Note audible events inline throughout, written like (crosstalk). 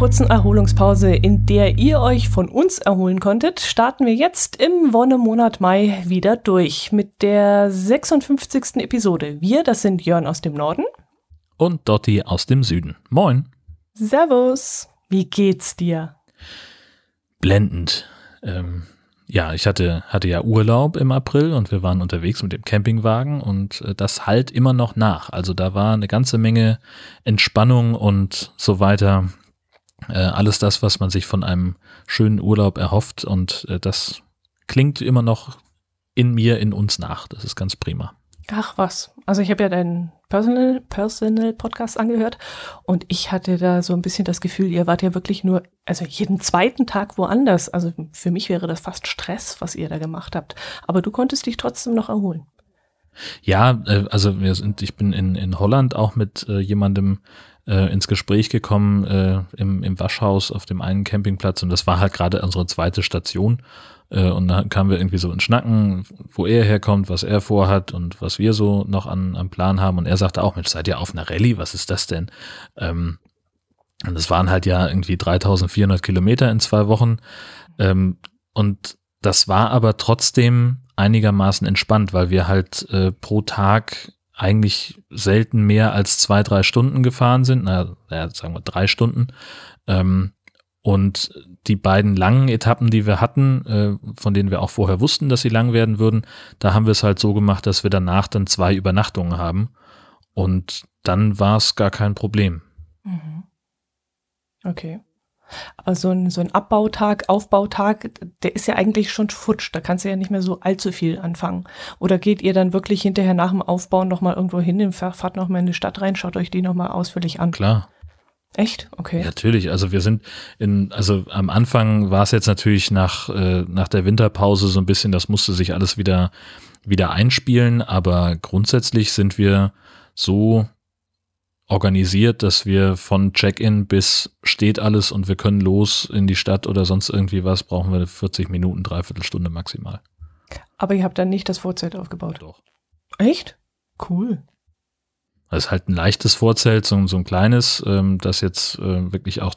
kurzen Erholungspause, in der ihr euch von uns erholen konntet, starten wir jetzt im Wonnemonat Mai wieder durch mit der 56. Episode. Wir, das sind Jörn aus dem Norden. Und Dotti aus dem Süden. Moin. Servus. Wie geht's dir? Blendend. Ähm, ja, ich hatte, hatte ja Urlaub im April und wir waren unterwegs mit dem Campingwagen und äh, das halt immer noch nach. Also da war eine ganze Menge Entspannung und so weiter. Äh, alles das, was man sich von einem schönen Urlaub erhofft und äh, das klingt immer noch in mir, in uns nach. Das ist ganz prima. Ach was. Also ich habe ja deinen Personal, Personal Podcast angehört und ich hatte da so ein bisschen das Gefühl, ihr wart ja wirklich nur, also jeden zweiten Tag woanders. Also für mich wäre das fast Stress, was ihr da gemacht habt. Aber du konntest dich trotzdem noch erholen. Ja, äh, also wir sind, ich bin in, in Holland auch mit äh, jemandem äh, ins Gespräch gekommen äh, im, im Waschhaus auf dem einen Campingplatz und das war halt gerade unsere zweite Station. Äh, und dann kamen wir irgendwie so in Schnacken, wo er herkommt, was er vorhat und was wir so noch an, am Plan haben. Und er sagte auch, Mensch, seid ihr auf einer Rallye? Was ist das denn? Ähm, und das waren halt ja irgendwie 3400 Kilometer in zwei Wochen. Ähm, und das war aber trotzdem einigermaßen entspannt, weil wir halt äh, pro Tag eigentlich selten mehr als zwei, drei Stunden gefahren sind. Na, ja, sagen wir drei Stunden. Ähm, und die beiden langen Etappen, die wir hatten, äh, von denen wir auch vorher wussten, dass sie lang werden würden, da haben wir es halt so gemacht, dass wir danach dann zwei Übernachtungen haben. Und dann war es gar kein Problem. Mhm. Okay. Aber so ein, so ein Abbautag, Aufbautag, der ist ja eigentlich schon futsch. Da kannst du ja nicht mehr so allzu viel anfangen. Oder geht ihr dann wirklich hinterher nach dem Aufbauen nochmal irgendwo hin, fahrt nochmal in die Stadt rein, schaut euch die nochmal ausführlich an? Klar. Echt? Okay. Ja, natürlich. Also wir sind in, also am Anfang war es jetzt natürlich nach, äh, nach der Winterpause so ein bisschen, das musste sich alles wieder, wieder einspielen, aber grundsätzlich sind wir so organisiert, dass wir von Check-in bis steht alles und wir können los in die Stadt oder sonst irgendwie was, brauchen wir 40 Minuten, dreiviertel Stunde maximal. Aber ihr habt dann nicht das Vorzelt aufgebaut? Doch. Echt? Cool. Das ist halt ein leichtes Vorzelt, so, so ein kleines, ähm, das jetzt äh, wirklich auch,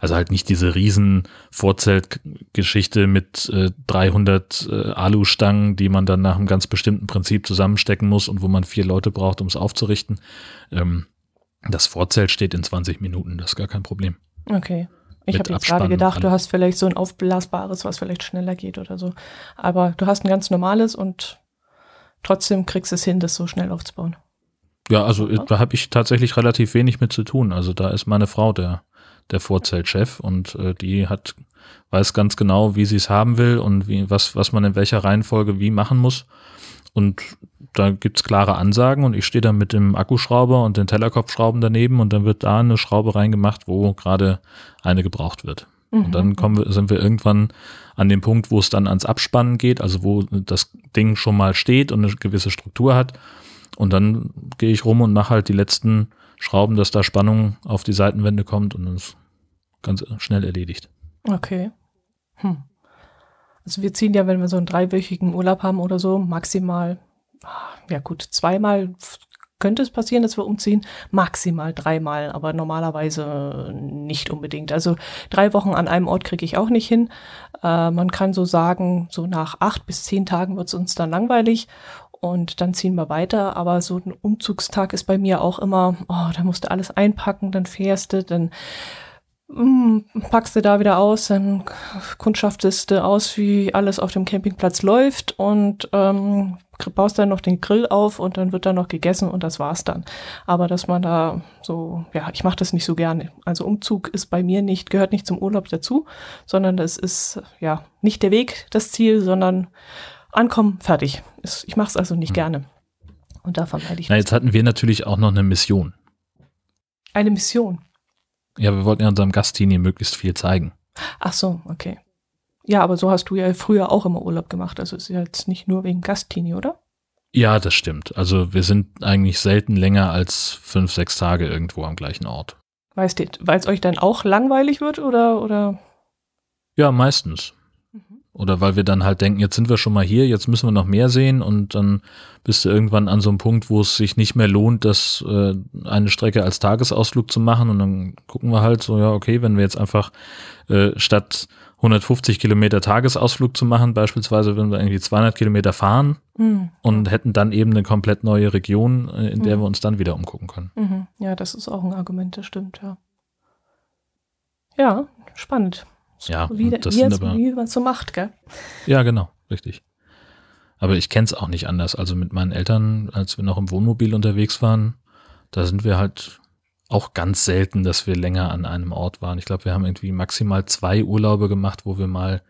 also halt nicht diese riesen Vorzeltgeschichte mit äh, 300 äh, Alustangen, die man dann nach einem ganz bestimmten Prinzip zusammenstecken muss und wo man vier Leute braucht, um es aufzurichten. Ähm, das Vorzelt steht in 20 Minuten, das ist gar kein Problem. Okay. Ich habe jetzt gerade gedacht, du hast vielleicht so ein aufblasbares, was vielleicht schneller geht oder so. Aber du hast ein ganz normales und trotzdem kriegst du es hin, das so schnell aufzubauen. Ja, also ja. da habe ich tatsächlich relativ wenig mit zu tun. Also da ist meine Frau der, der Vorzeltchef und äh, die hat, weiß ganz genau, wie sie es haben will und wie, was, was man in welcher Reihenfolge wie machen muss. Und da gibt's klare Ansagen und ich stehe dann mit dem Akkuschrauber und den Tellerkopfschrauben daneben und dann wird da eine Schraube reingemacht, wo gerade eine gebraucht wird. Mhm. Und dann kommen wir, sind wir irgendwann an dem Punkt, wo es dann ans Abspannen geht, also wo das Ding schon mal steht und eine gewisse Struktur hat. Und dann gehe ich rum und mache halt die letzten Schrauben, dass da Spannung auf die Seitenwände kommt und dann ist ganz schnell erledigt. Okay. Hm. Also wir ziehen ja, wenn wir so einen dreiwöchigen Urlaub haben oder so, maximal, ja gut, zweimal könnte es passieren, dass wir umziehen, maximal dreimal, aber normalerweise nicht unbedingt. Also drei Wochen an einem Ort kriege ich auch nicht hin. Äh, man kann so sagen, so nach acht bis zehn Tagen wird es uns dann langweilig und dann ziehen wir weiter. Aber so ein Umzugstag ist bei mir auch immer, oh, da musst du alles einpacken, dann fährst du, dann packst du da wieder aus, dann kundschaftest du aus, wie alles auf dem Campingplatz läuft und ähm, baust dann noch den Grill auf und dann wird da noch gegessen und das war's dann. Aber dass man da so, ja, ich mache das nicht so gerne. Also Umzug ist bei mir nicht, gehört nicht zum Urlaub dazu, sondern das ist ja nicht der Weg, das Ziel, sondern ankommen, fertig. Ich mache es also nicht hm. gerne. Und da vermeide ich. Na, jetzt hatten wir natürlich auch noch eine Mission. Eine Mission? Ja, wir wollten ja unserem Gastini möglichst viel zeigen. Ach so, okay. Ja, aber so hast du ja früher auch immer Urlaub gemacht. Also ist ja jetzt nicht nur wegen Gastini, oder? Ja, das stimmt. Also wir sind eigentlich selten länger als fünf, sechs Tage irgendwo am gleichen Ort. Weißt du, weil es euch dann auch langweilig wird oder, oder? Ja, meistens. Oder weil wir dann halt denken, jetzt sind wir schon mal hier, jetzt müssen wir noch mehr sehen und dann bist du irgendwann an so einem Punkt, wo es sich nicht mehr lohnt, das äh, eine Strecke als Tagesausflug zu machen und dann gucken wir halt so, ja, okay, wenn wir jetzt einfach äh, statt 150 Kilometer Tagesausflug zu machen, beispielsweise wenn wir irgendwie 200 Kilometer fahren mhm. und hätten dann eben eine komplett neue Region, äh, in der mhm. wir uns dann wieder umgucken können. Mhm. Ja, das ist auch ein Argument, das stimmt, ja. Ja, spannend. Ja, wie, das wie, jetzt, aber, wie man so macht, gell? Ja, genau, richtig. Aber ich kenne es auch nicht anders. Also mit meinen Eltern, als wir noch im Wohnmobil unterwegs waren, da sind wir halt auch ganz selten, dass wir länger an einem Ort waren. Ich glaube, wir haben irgendwie maximal zwei Urlaube gemacht, wo wir mal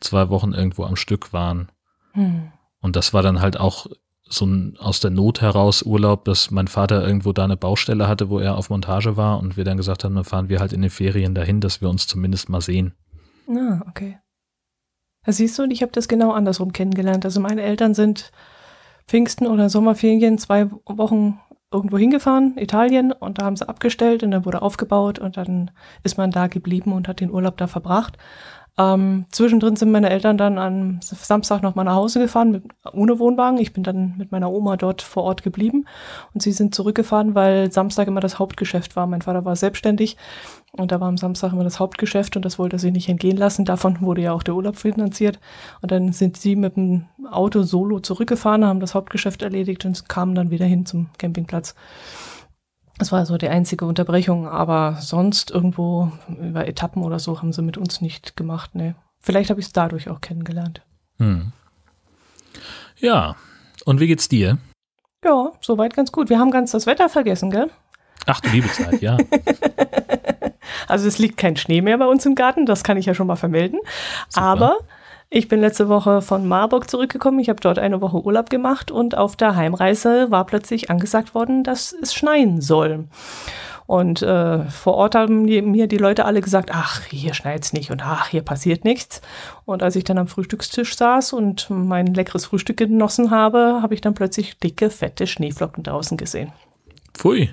zwei Wochen irgendwo am Stück waren. Hm. Und das war dann halt auch so ein aus der Not heraus Urlaub, dass mein Vater irgendwo da eine Baustelle hatte, wo er auf Montage war und wir dann gesagt haben, dann fahren wir halt in den Ferien dahin, dass wir uns zumindest mal sehen. Ah, okay. Da siehst du, und ich habe das genau andersrum kennengelernt. Also meine Eltern sind Pfingsten oder Sommerferien zwei Wochen irgendwo hingefahren, Italien, und da haben sie abgestellt und dann wurde aufgebaut und dann ist man da geblieben und hat den Urlaub da verbracht. Ähm, zwischendrin sind meine Eltern dann am Samstag noch mal nach Hause gefahren mit, ohne Wohnwagen. Ich bin dann mit meiner Oma dort vor Ort geblieben und sie sind zurückgefahren, weil Samstag immer das Hauptgeschäft war. Mein Vater war selbstständig und da war am Samstag immer das Hauptgeschäft und das wollte er sich nicht entgehen lassen. Davon wurde ja auch der Urlaub finanziert. Und dann sind sie mit dem Auto solo zurückgefahren, haben das Hauptgeschäft erledigt und kamen dann wieder hin zum Campingplatz. Das war so die einzige Unterbrechung, aber sonst irgendwo über Etappen oder so haben sie mit uns nicht gemacht. Ne. Vielleicht habe ich es dadurch auch kennengelernt. Hm. Ja, und wie geht's dir? Ja, soweit ganz gut. Wir haben ganz das Wetter vergessen, gell? Ach du liebe Zeit, ja. (laughs) also es liegt kein Schnee mehr bei uns im Garten, das kann ich ja schon mal vermelden. Super. Aber ich bin letzte Woche von Marburg zurückgekommen. Ich habe dort eine Woche Urlaub gemacht und auf der Heimreise war plötzlich angesagt worden, dass es schneien soll. Und äh, vor Ort haben die, mir die Leute alle gesagt, ach, hier schneit's nicht und ach, hier passiert nichts. Und als ich dann am Frühstückstisch saß und mein leckeres Frühstück genossen habe, habe ich dann plötzlich dicke, fette Schneeflocken draußen gesehen. Pfui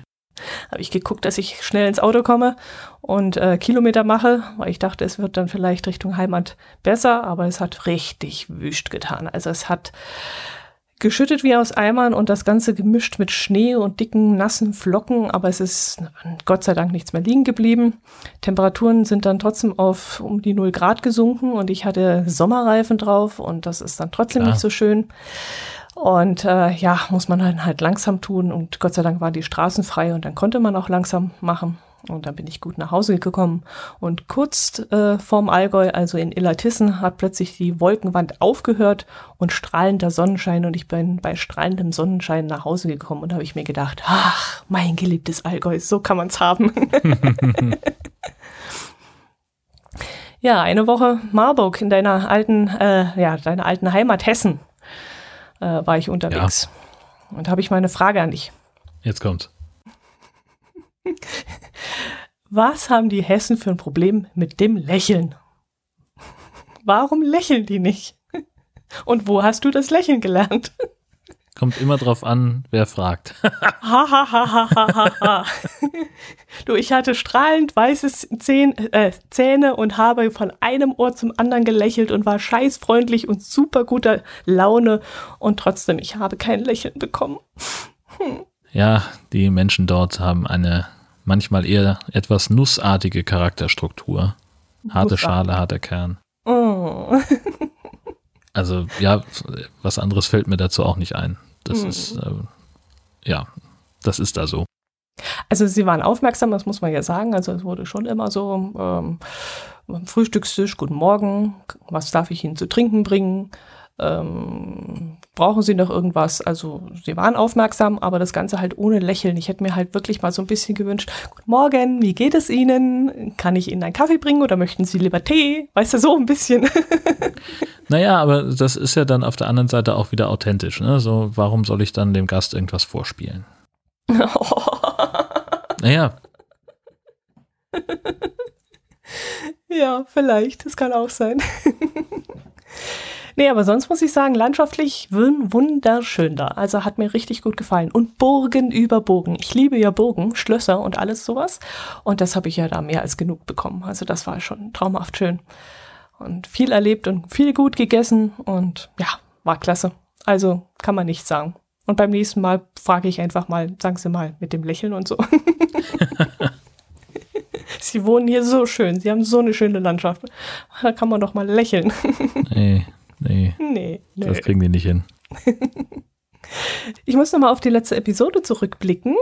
habe ich geguckt, dass ich schnell ins Auto komme und äh, Kilometer mache, weil ich dachte, es wird dann vielleicht Richtung Heimat besser, aber es hat richtig wüst getan. Also es hat geschüttet wie aus Eimern und das Ganze gemischt mit Schnee und dicken, nassen Flocken, aber es ist Gott sei Dank nichts mehr liegen geblieben. Temperaturen sind dann trotzdem auf um die 0 Grad gesunken und ich hatte Sommerreifen drauf und das ist dann trotzdem Klar. nicht so schön. Und äh, ja, muss man dann halt langsam tun. Und Gott sei Dank waren die Straßen frei und dann konnte man auch langsam machen. Und dann bin ich gut nach Hause gekommen. Und kurz äh, vorm Allgäu, also in Illertissen, hat plötzlich die Wolkenwand aufgehört und strahlender Sonnenschein. Und ich bin bei strahlendem Sonnenschein nach Hause gekommen und habe ich mir gedacht, ach, mein geliebtes Allgäu, so kann man's haben. (laughs) ja, eine Woche Marburg in deiner alten, äh, ja, deiner alten Heimat Hessen äh, war ich unterwegs. Ja. Und habe ich mal eine Frage an dich. Jetzt kommt's. (laughs) Was haben die Hessen für ein Problem mit dem Lächeln? Warum lächeln die nicht? (laughs) Und wo hast du das Lächeln gelernt? (laughs) Kommt immer drauf an, wer fragt. (laughs) (laughs) du, ich hatte strahlend weiße Zähne, äh, Zähne und habe von einem Ohr zum anderen gelächelt und war scheißfreundlich und super guter Laune und trotzdem, ich habe kein Lächeln bekommen. Hm. Ja, die Menschen dort haben eine manchmal eher etwas nussartige Charakterstruktur. Harte Schale, harter Kern. Oh. (laughs) Also ja, was anderes fällt mir dazu auch nicht ein. Das mhm. ist, äh, ja, das ist da so. Also sie waren aufmerksam, das muss man ja sagen. Also es wurde schon immer so ähm, Frühstückstisch, guten Morgen, was darf ich Ihnen zu trinken bringen? Ähm, brauchen Sie noch irgendwas? Also sie waren aufmerksam, aber das Ganze halt ohne Lächeln. Ich hätte mir halt wirklich mal so ein bisschen gewünscht, guten Morgen, wie geht es Ihnen? Kann ich Ihnen einen Kaffee bringen oder möchten Sie lieber Tee? Weißt du, so ein bisschen. (laughs) naja, aber das ist ja dann auf der anderen Seite auch wieder authentisch. Ne? So, warum soll ich dann dem Gast irgendwas vorspielen? (laughs) naja. ja, vielleicht. Das kann auch sein. (laughs) Nee, aber sonst muss ich sagen, landschaftlich wunderschön da. Also hat mir richtig gut gefallen. Und Burgen über Burgen. Ich liebe ja Burgen, Schlösser und alles sowas. Und das habe ich ja da mehr als genug bekommen. Also das war schon traumhaft schön. und viel erlebt und viel gut gegessen und ja, war klasse. Also kann man nicht sagen. Und beim nächsten Mal frage ich einfach mal, sagen Sie mal, mit dem Lächeln und so. (laughs) Sie wohnen hier so schön, Sie haben so eine schöne Landschaft. Da kann man doch mal lächeln. nee, nee. Nee. Das kriegen die nicht hin. (laughs) Ich muss nochmal auf die letzte Episode zurückblicken,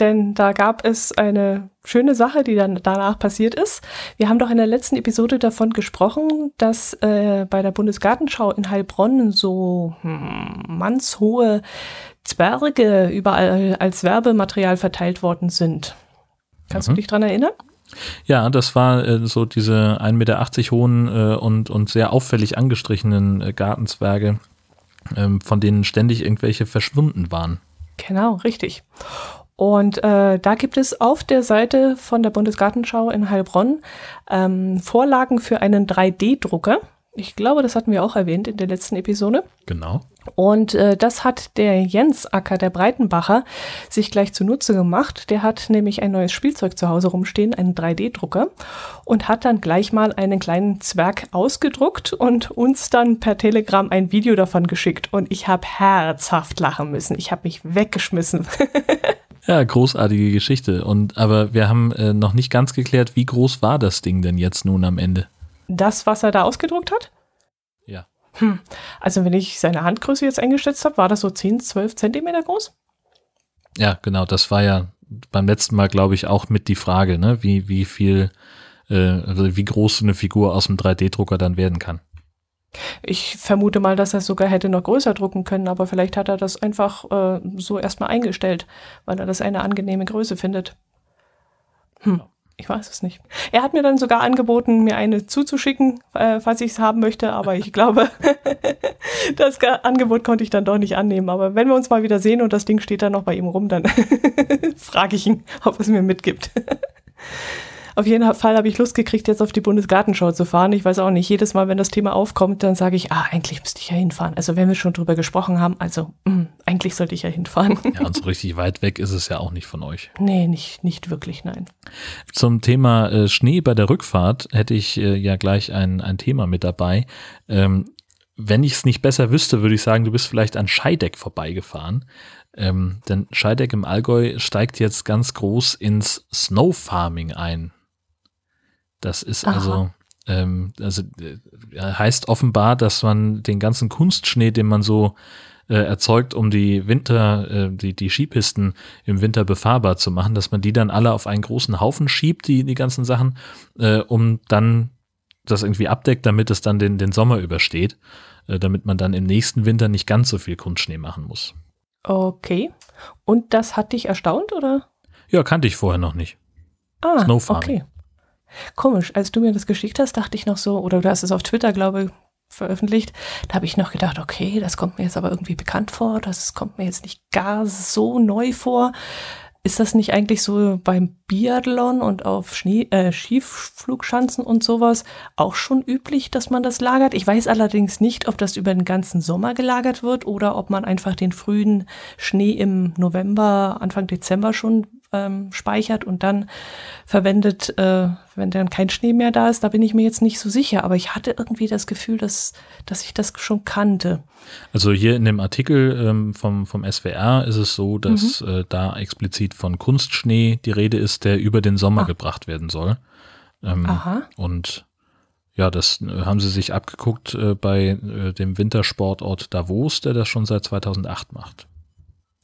denn da gab es eine schöne Sache, die dann danach passiert ist. Wir haben doch in der letzten Episode davon gesprochen, dass äh, bei der Bundesgartenschau in Heilbronn so hm, mannshohe Zwerge überall als Werbematerial verteilt worden sind. Kannst mhm. du dich dran erinnern? Ja, das war äh, so diese 1,80 Meter hohen äh, und, und sehr auffällig angestrichenen äh, Gartenzwerge, ähm, von denen ständig irgendwelche verschwunden waren. Genau, richtig. Und äh, da gibt es auf der Seite von der Bundesgartenschau in Heilbronn ähm, Vorlagen für einen 3D-Drucker. Ich glaube, das hatten wir auch erwähnt in der letzten Episode. Genau. Und äh, das hat der Jens Acker, der Breitenbacher, sich gleich zunutze gemacht. Der hat nämlich ein neues Spielzeug zu Hause rumstehen, einen 3D-Drucker, und hat dann gleich mal einen kleinen Zwerg ausgedruckt und uns dann per Telegram ein Video davon geschickt. Und ich habe herzhaft lachen müssen. Ich habe mich weggeschmissen. (laughs) ja, großartige Geschichte. Und aber wir haben äh, noch nicht ganz geklärt, wie groß war das Ding denn jetzt nun am Ende? Das, was er da ausgedruckt hat? Ja. Hm. Also wenn ich seine Handgröße jetzt eingeschätzt habe, war das so 10, 12 Zentimeter groß? Ja, genau. Das war ja beim letzten Mal, glaube ich, auch mit die Frage, ne? wie, wie viel, äh, also wie groß eine Figur aus dem 3D-Drucker dann werden kann. Ich vermute mal, dass er sogar hätte noch größer drucken können, aber vielleicht hat er das einfach äh, so erstmal eingestellt, weil er das eine angenehme Größe findet. Hm. Ich weiß es nicht. Er hat mir dann sogar angeboten, mir eine zuzuschicken, äh, falls ich es haben möchte, aber ich glaube, (laughs) das Angebot konnte ich dann doch nicht annehmen. Aber wenn wir uns mal wieder sehen und das Ding steht dann noch bei ihm rum, dann (laughs) frage ich ihn, ob es mir mitgibt. (laughs) Auf jeden Fall habe ich Lust gekriegt, jetzt auf die Bundesgartenschau zu fahren. Ich weiß auch nicht, jedes Mal, wenn das Thema aufkommt, dann sage ich, ah, eigentlich müsste ich ja hinfahren. Also wenn wir schon drüber gesprochen haben, also mh, hm, eigentlich sollte ich ja hinfahren. Ja, und so richtig weit weg ist es ja auch nicht von euch. (laughs) Nee, nicht, nicht wirklich, nein. Zum Thema äh, Schnee bei der Rückfahrt hätte ich äh, ja gleich ein, ein Thema mit dabei. Ähm, wenn ich es nicht besser wüsste, würde ich sagen, du bist vielleicht an Scheideck vorbeigefahren. Ähm, denn Scheideck im Allgäu steigt jetzt ganz groß ins Snow Farming ein. Das ist Aha. also, ähm, also äh, heißt offenbar, dass man den ganzen Kunstschnee, den man so äh, erzeugt, um die Winter, äh, die, die Skipisten im Winter befahrbar zu machen, dass man die dann alle auf einen großen Haufen schiebt, die, die ganzen Sachen, äh, um dann das irgendwie abdeckt, damit es dann den, den Sommer übersteht, äh, damit man dann im nächsten Winter nicht ganz so viel Kunstschnee machen muss. Okay. Und das hat dich erstaunt, oder? Ja, kannte ich vorher noch nicht. Ah, Snowfarming. okay. Komisch, als du mir das geschickt hast, dachte ich noch so, oder du hast es auf Twitter, glaube ich, veröffentlicht, da habe ich noch gedacht, okay, das kommt mir jetzt aber irgendwie bekannt vor, das kommt mir jetzt nicht gar so neu vor. Ist das nicht eigentlich so beim Biathlon und auf Schnee, äh, Skiflugschanzen und sowas auch schon üblich, dass man das lagert? Ich weiß allerdings nicht, ob das über den ganzen Sommer gelagert wird oder ob man einfach den frühen Schnee im November, Anfang Dezember schon ähm, speichert und dann verwendet, äh, wenn dann kein Schnee mehr da ist. Da bin ich mir jetzt nicht so sicher, aber ich hatte irgendwie das Gefühl, dass, dass ich das schon kannte. Also hier in dem Artikel ähm, vom, vom SWR ist es so, dass mhm. äh, da explizit von Kunstschnee die Rede ist, der über den Sommer ah. gebracht werden soll. Ähm, Aha. Und ja, das äh, haben sie sich abgeguckt äh, bei äh, dem Wintersportort Davos, der das schon seit 2008 macht.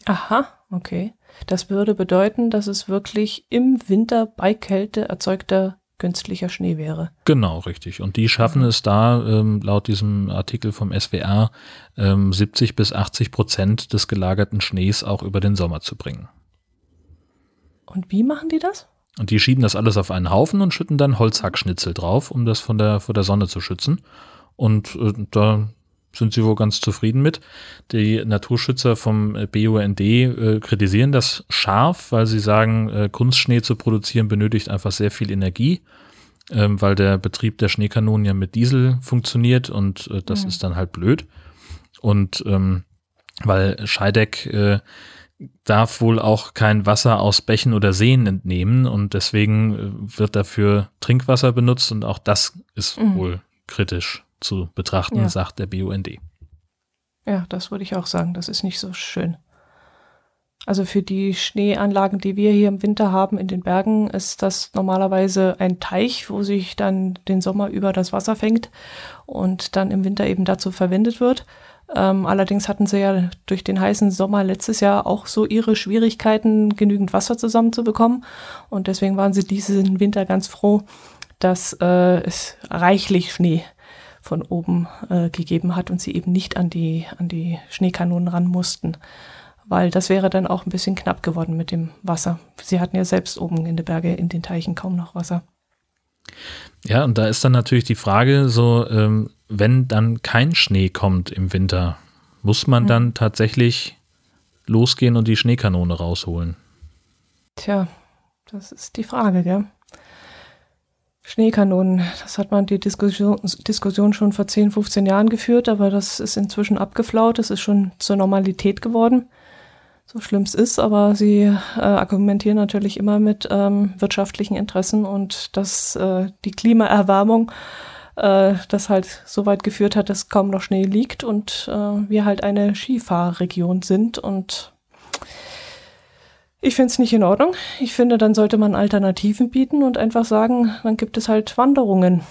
Aha, okay. Das würde bedeuten, dass es wirklich im Winter bei Kälte erzeugter künstlicher Schnee wäre. Genau, richtig. Und die schaffen es da, ähm, laut diesem Artikel vom SWR, ähm, 70 bis 80 Prozent des gelagerten Schnees auch über den Sommer zu bringen. Und wie machen die das? Und die schieben das alles auf einen Haufen und schütten dann Holzhackschnitzel drauf, um das von der, vor der Sonne zu schützen. Und äh, da sind sie wohl ganz zufrieden mit. Die Naturschützer vom äh, BUND äh, kritisieren das scharf, weil sie sagen, äh, Kunstschnee zu produzieren benötigt einfach sehr viel Energie, ähm, weil der Betrieb der Schneekanonen ja mit Diesel funktioniert und äh, das mhm. ist dann halt blöd. Und ähm, weil Scheideck äh, darf wohl auch kein Wasser aus Bächen oder Seen entnehmen und deswegen äh, wird dafür Trinkwasser benutzt und auch das ist mhm. wohl kritisch zu betrachten, ja. sagt der BUND. Ja, das würde ich auch sagen. Das ist nicht so schön. Also für die Schneeanlagen, die wir hier im Winter haben in den Bergen, ist das normalerweise ein Teich, wo sich dann den Sommer über das Wasser fängt und dann im Winter eben dazu verwendet wird. Ähm, allerdings hatten sie ja durch den heißen Sommer letztes Jahr auch so ihre Schwierigkeiten, genügend Wasser zusammenzubekommen. Und deswegen waren sie diesen Winter ganz froh, dass äh, es reichlich Schnee von oben äh, gegeben hat und sie eben nicht an die, an die Schneekanonen ran mussten weil das wäre dann auch ein bisschen knapp geworden mit dem Wasser. Sie hatten ja selbst oben in den Bergen, in den Teichen kaum noch Wasser. Ja, und da ist dann natürlich die Frage, so, ähm, wenn dann kein Schnee kommt im Winter, muss man mhm. dann tatsächlich losgehen und die Schneekanone rausholen? Tja, das ist die Frage, gell? Schneekanonen, das hat man die Diskussion, Diskussion schon vor 10, 15 Jahren geführt, aber das ist inzwischen abgeflaut, das ist schon zur Normalität geworden. So schlimm es ist, aber sie äh, argumentieren natürlich immer mit ähm, wirtschaftlichen Interessen und dass äh, die Klimaerwärmung äh, das halt so weit geführt hat, dass kaum noch Schnee liegt und äh, wir halt eine Skifahrregion sind und ich finde es nicht in Ordnung. Ich finde, dann sollte man Alternativen bieten und einfach sagen, dann gibt es halt Wanderungen.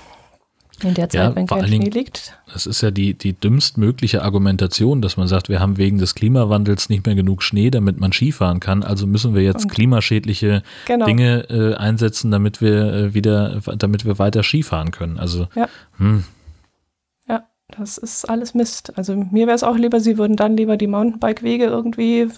In der Zeit, ja, wenn kein Schnee liegt. Das ist ja die, die dümmstmögliche Argumentation, dass man sagt, wir haben wegen des Klimawandels nicht mehr genug Schnee, damit man Skifahren kann. Also müssen wir jetzt Und klimaschädliche genau. Dinge äh, einsetzen, damit wir äh, wieder, damit wir weiter Skifahren können. Also, ja. Hm. ja, das ist alles Mist. Also mir wäre es auch lieber, sie würden dann lieber die Mountainbike-Wege irgendwie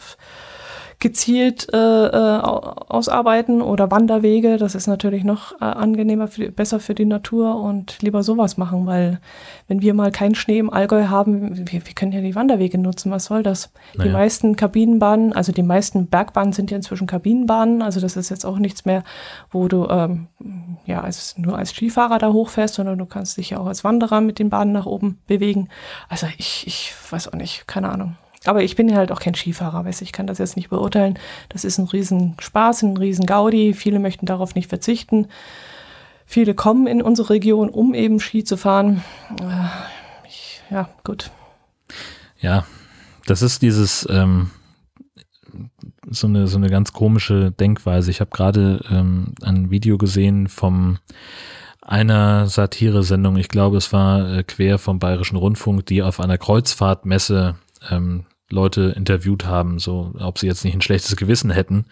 gezielt äh, äh ausarbeiten oder Wanderwege. Das ist natürlich noch äh, angenehmer, für, besser für die Natur und lieber sowas machen, weil wenn wir mal keinen Schnee im Allgäu haben, wir, wir können ja die Wanderwege nutzen. Was soll das? Naja. Die meisten Kabinenbahnen, also die meisten Bergbahnen sind ja inzwischen Kabinenbahnen. Also das ist jetzt auch nichts mehr, wo du ähm, ja als, nur als Skifahrer da hochfährst, sondern du kannst dich ja auch als Wanderer mit den Bahnen nach oben bewegen. Also ich, ich weiß auch nicht, keine Ahnung. Aber ich bin ja halt auch kein Skifahrer, weiß ich kann das jetzt nicht beurteilen. Das ist ein Riesenspaß, ein Riesengaudi. Viele möchten darauf nicht verzichten. Viele kommen in unsere Region, um eben Ski zu fahren. Äh, ich, ja, gut. Ja, das ist dieses ähm, so eine so eine ganz komische Denkweise. Ich habe gerade ähm, ein Video gesehen vom einer Satire-Sendung, ich glaube, es war äh, quer vom Bayerischen Rundfunk, die auf einer Kreuzfahrtmesse ähm, Leute interviewt haben, so ob sie jetzt nicht ein schlechtes Gewissen hätten,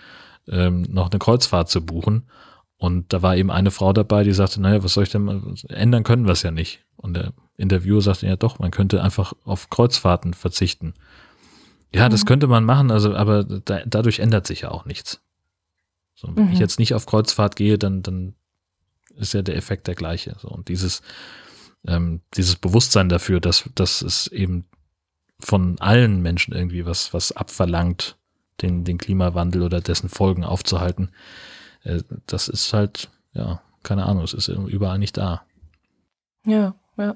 ähm, noch eine Kreuzfahrt zu buchen. Und da war eben eine Frau dabei, die sagte, naja, was soll ich denn, ändern können wir es ja nicht. Und der Interviewer sagte, ja doch, man könnte einfach auf Kreuzfahrten verzichten. Ja, mhm. das könnte man machen, also, aber da, dadurch ändert sich ja auch nichts. So, wenn mhm. ich jetzt nicht auf Kreuzfahrt gehe, dann, dann ist ja der Effekt der gleiche. So, und dieses, ähm, dieses Bewusstsein dafür, dass, dass es eben von allen Menschen irgendwie was, was abverlangt, den, den Klimawandel oder dessen Folgen aufzuhalten. Äh, das ist halt, ja, keine Ahnung, es ist überall nicht da. Ja, ja.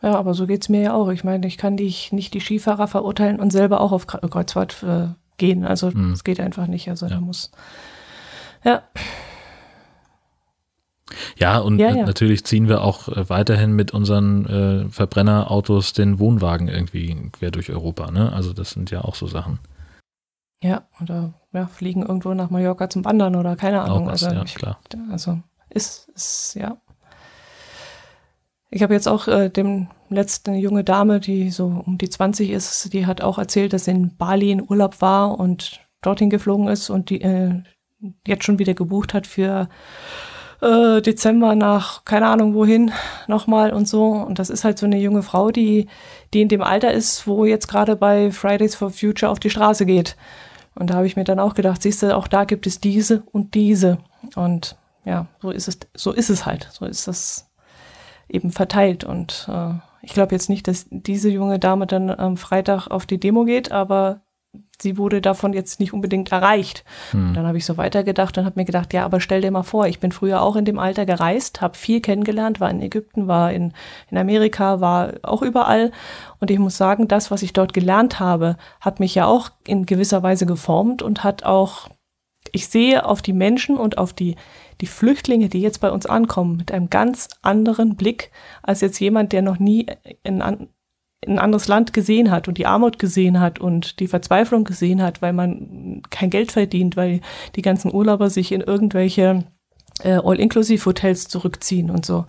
Ja, aber so geht's mir ja auch. Ich meine, ich kann dich nicht die Skifahrer verurteilen und selber auch auf Kreuzfahrt äh, gehen. Also hm. das geht einfach nicht. Also ja. da muss. Ja. Ja, und ja, ja. natürlich ziehen wir auch äh, weiterhin mit unseren äh, Verbrennerautos den Wohnwagen irgendwie quer durch Europa. Ne? Also das sind ja auch so Sachen. Ja, oder ja, fliegen irgendwo nach Mallorca zum Wandern oder keine Ahnung. Was, also, ja, ich, klar. also ist, ist, ja. Ich habe jetzt auch äh, dem letzten junge Dame, die so um die 20 ist, die hat auch erzählt, dass sie in Bali in Urlaub war und dorthin geflogen ist und die äh, jetzt schon wieder gebucht hat für äh, Dezember nach keine Ahnung wohin nochmal und so. Und das ist halt so eine junge Frau, die, die in dem Alter ist, wo jetzt gerade bei Fridays for Future auf die Straße geht. Und da habe ich mir dann auch gedacht, siehst du, auch da gibt es diese und diese. Und ja, so ist es, so ist es halt. So ist das eben verteilt. Und äh, ich glaube jetzt nicht, dass diese junge Dame dann am Freitag auf die Demo geht, aber sie wurde davon jetzt nicht unbedingt erreicht. Hm. Dann habe ich so weitergedacht und habe mir gedacht, ja, aber stell dir mal vor, ich bin früher auch in dem Alter gereist, habe viel kennengelernt, war in Ägypten, war in, in Amerika, war auch überall. Und ich muss sagen, das, was ich dort gelernt habe, hat mich ja auch in gewisser Weise geformt und hat auch, ich sehe auf die Menschen und auf die, die Flüchtlinge, die jetzt bei uns ankommen, mit einem ganz anderen Blick als jetzt jemand, der noch nie in, ein anderes Land gesehen hat und die Armut gesehen hat und die Verzweiflung gesehen hat, weil man kein Geld verdient, weil die ganzen Urlauber sich in irgendwelche äh, All-Inclusive-Hotels zurückziehen und so.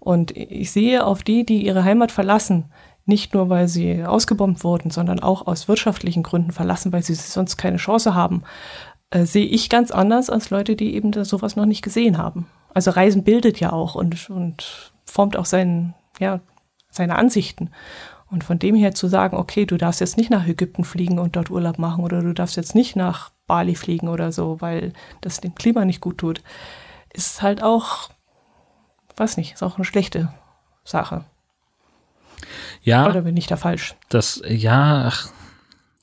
Und ich sehe auf die, die ihre Heimat verlassen, nicht nur, weil sie ausgebombt wurden, sondern auch aus wirtschaftlichen Gründen verlassen, weil sie sonst keine Chance haben, äh, sehe ich ganz anders als Leute, die eben da sowas noch nicht gesehen haben. Also Reisen bildet ja auch und, und formt auch seinen, ja, seine Ansichten. Und von dem her zu sagen, okay, du darfst jetzt nicht nach Ägypten fliegen und dort Urlaub machen oder du darfst jetzt nicht nach Bali fliegen oder so, weil das dem Klima nicht gut tut, ist halt auch, weiß nicht, ist auch eine schlechte Sache. Ja. Oder bin ich da falsch? Das, ja, ach,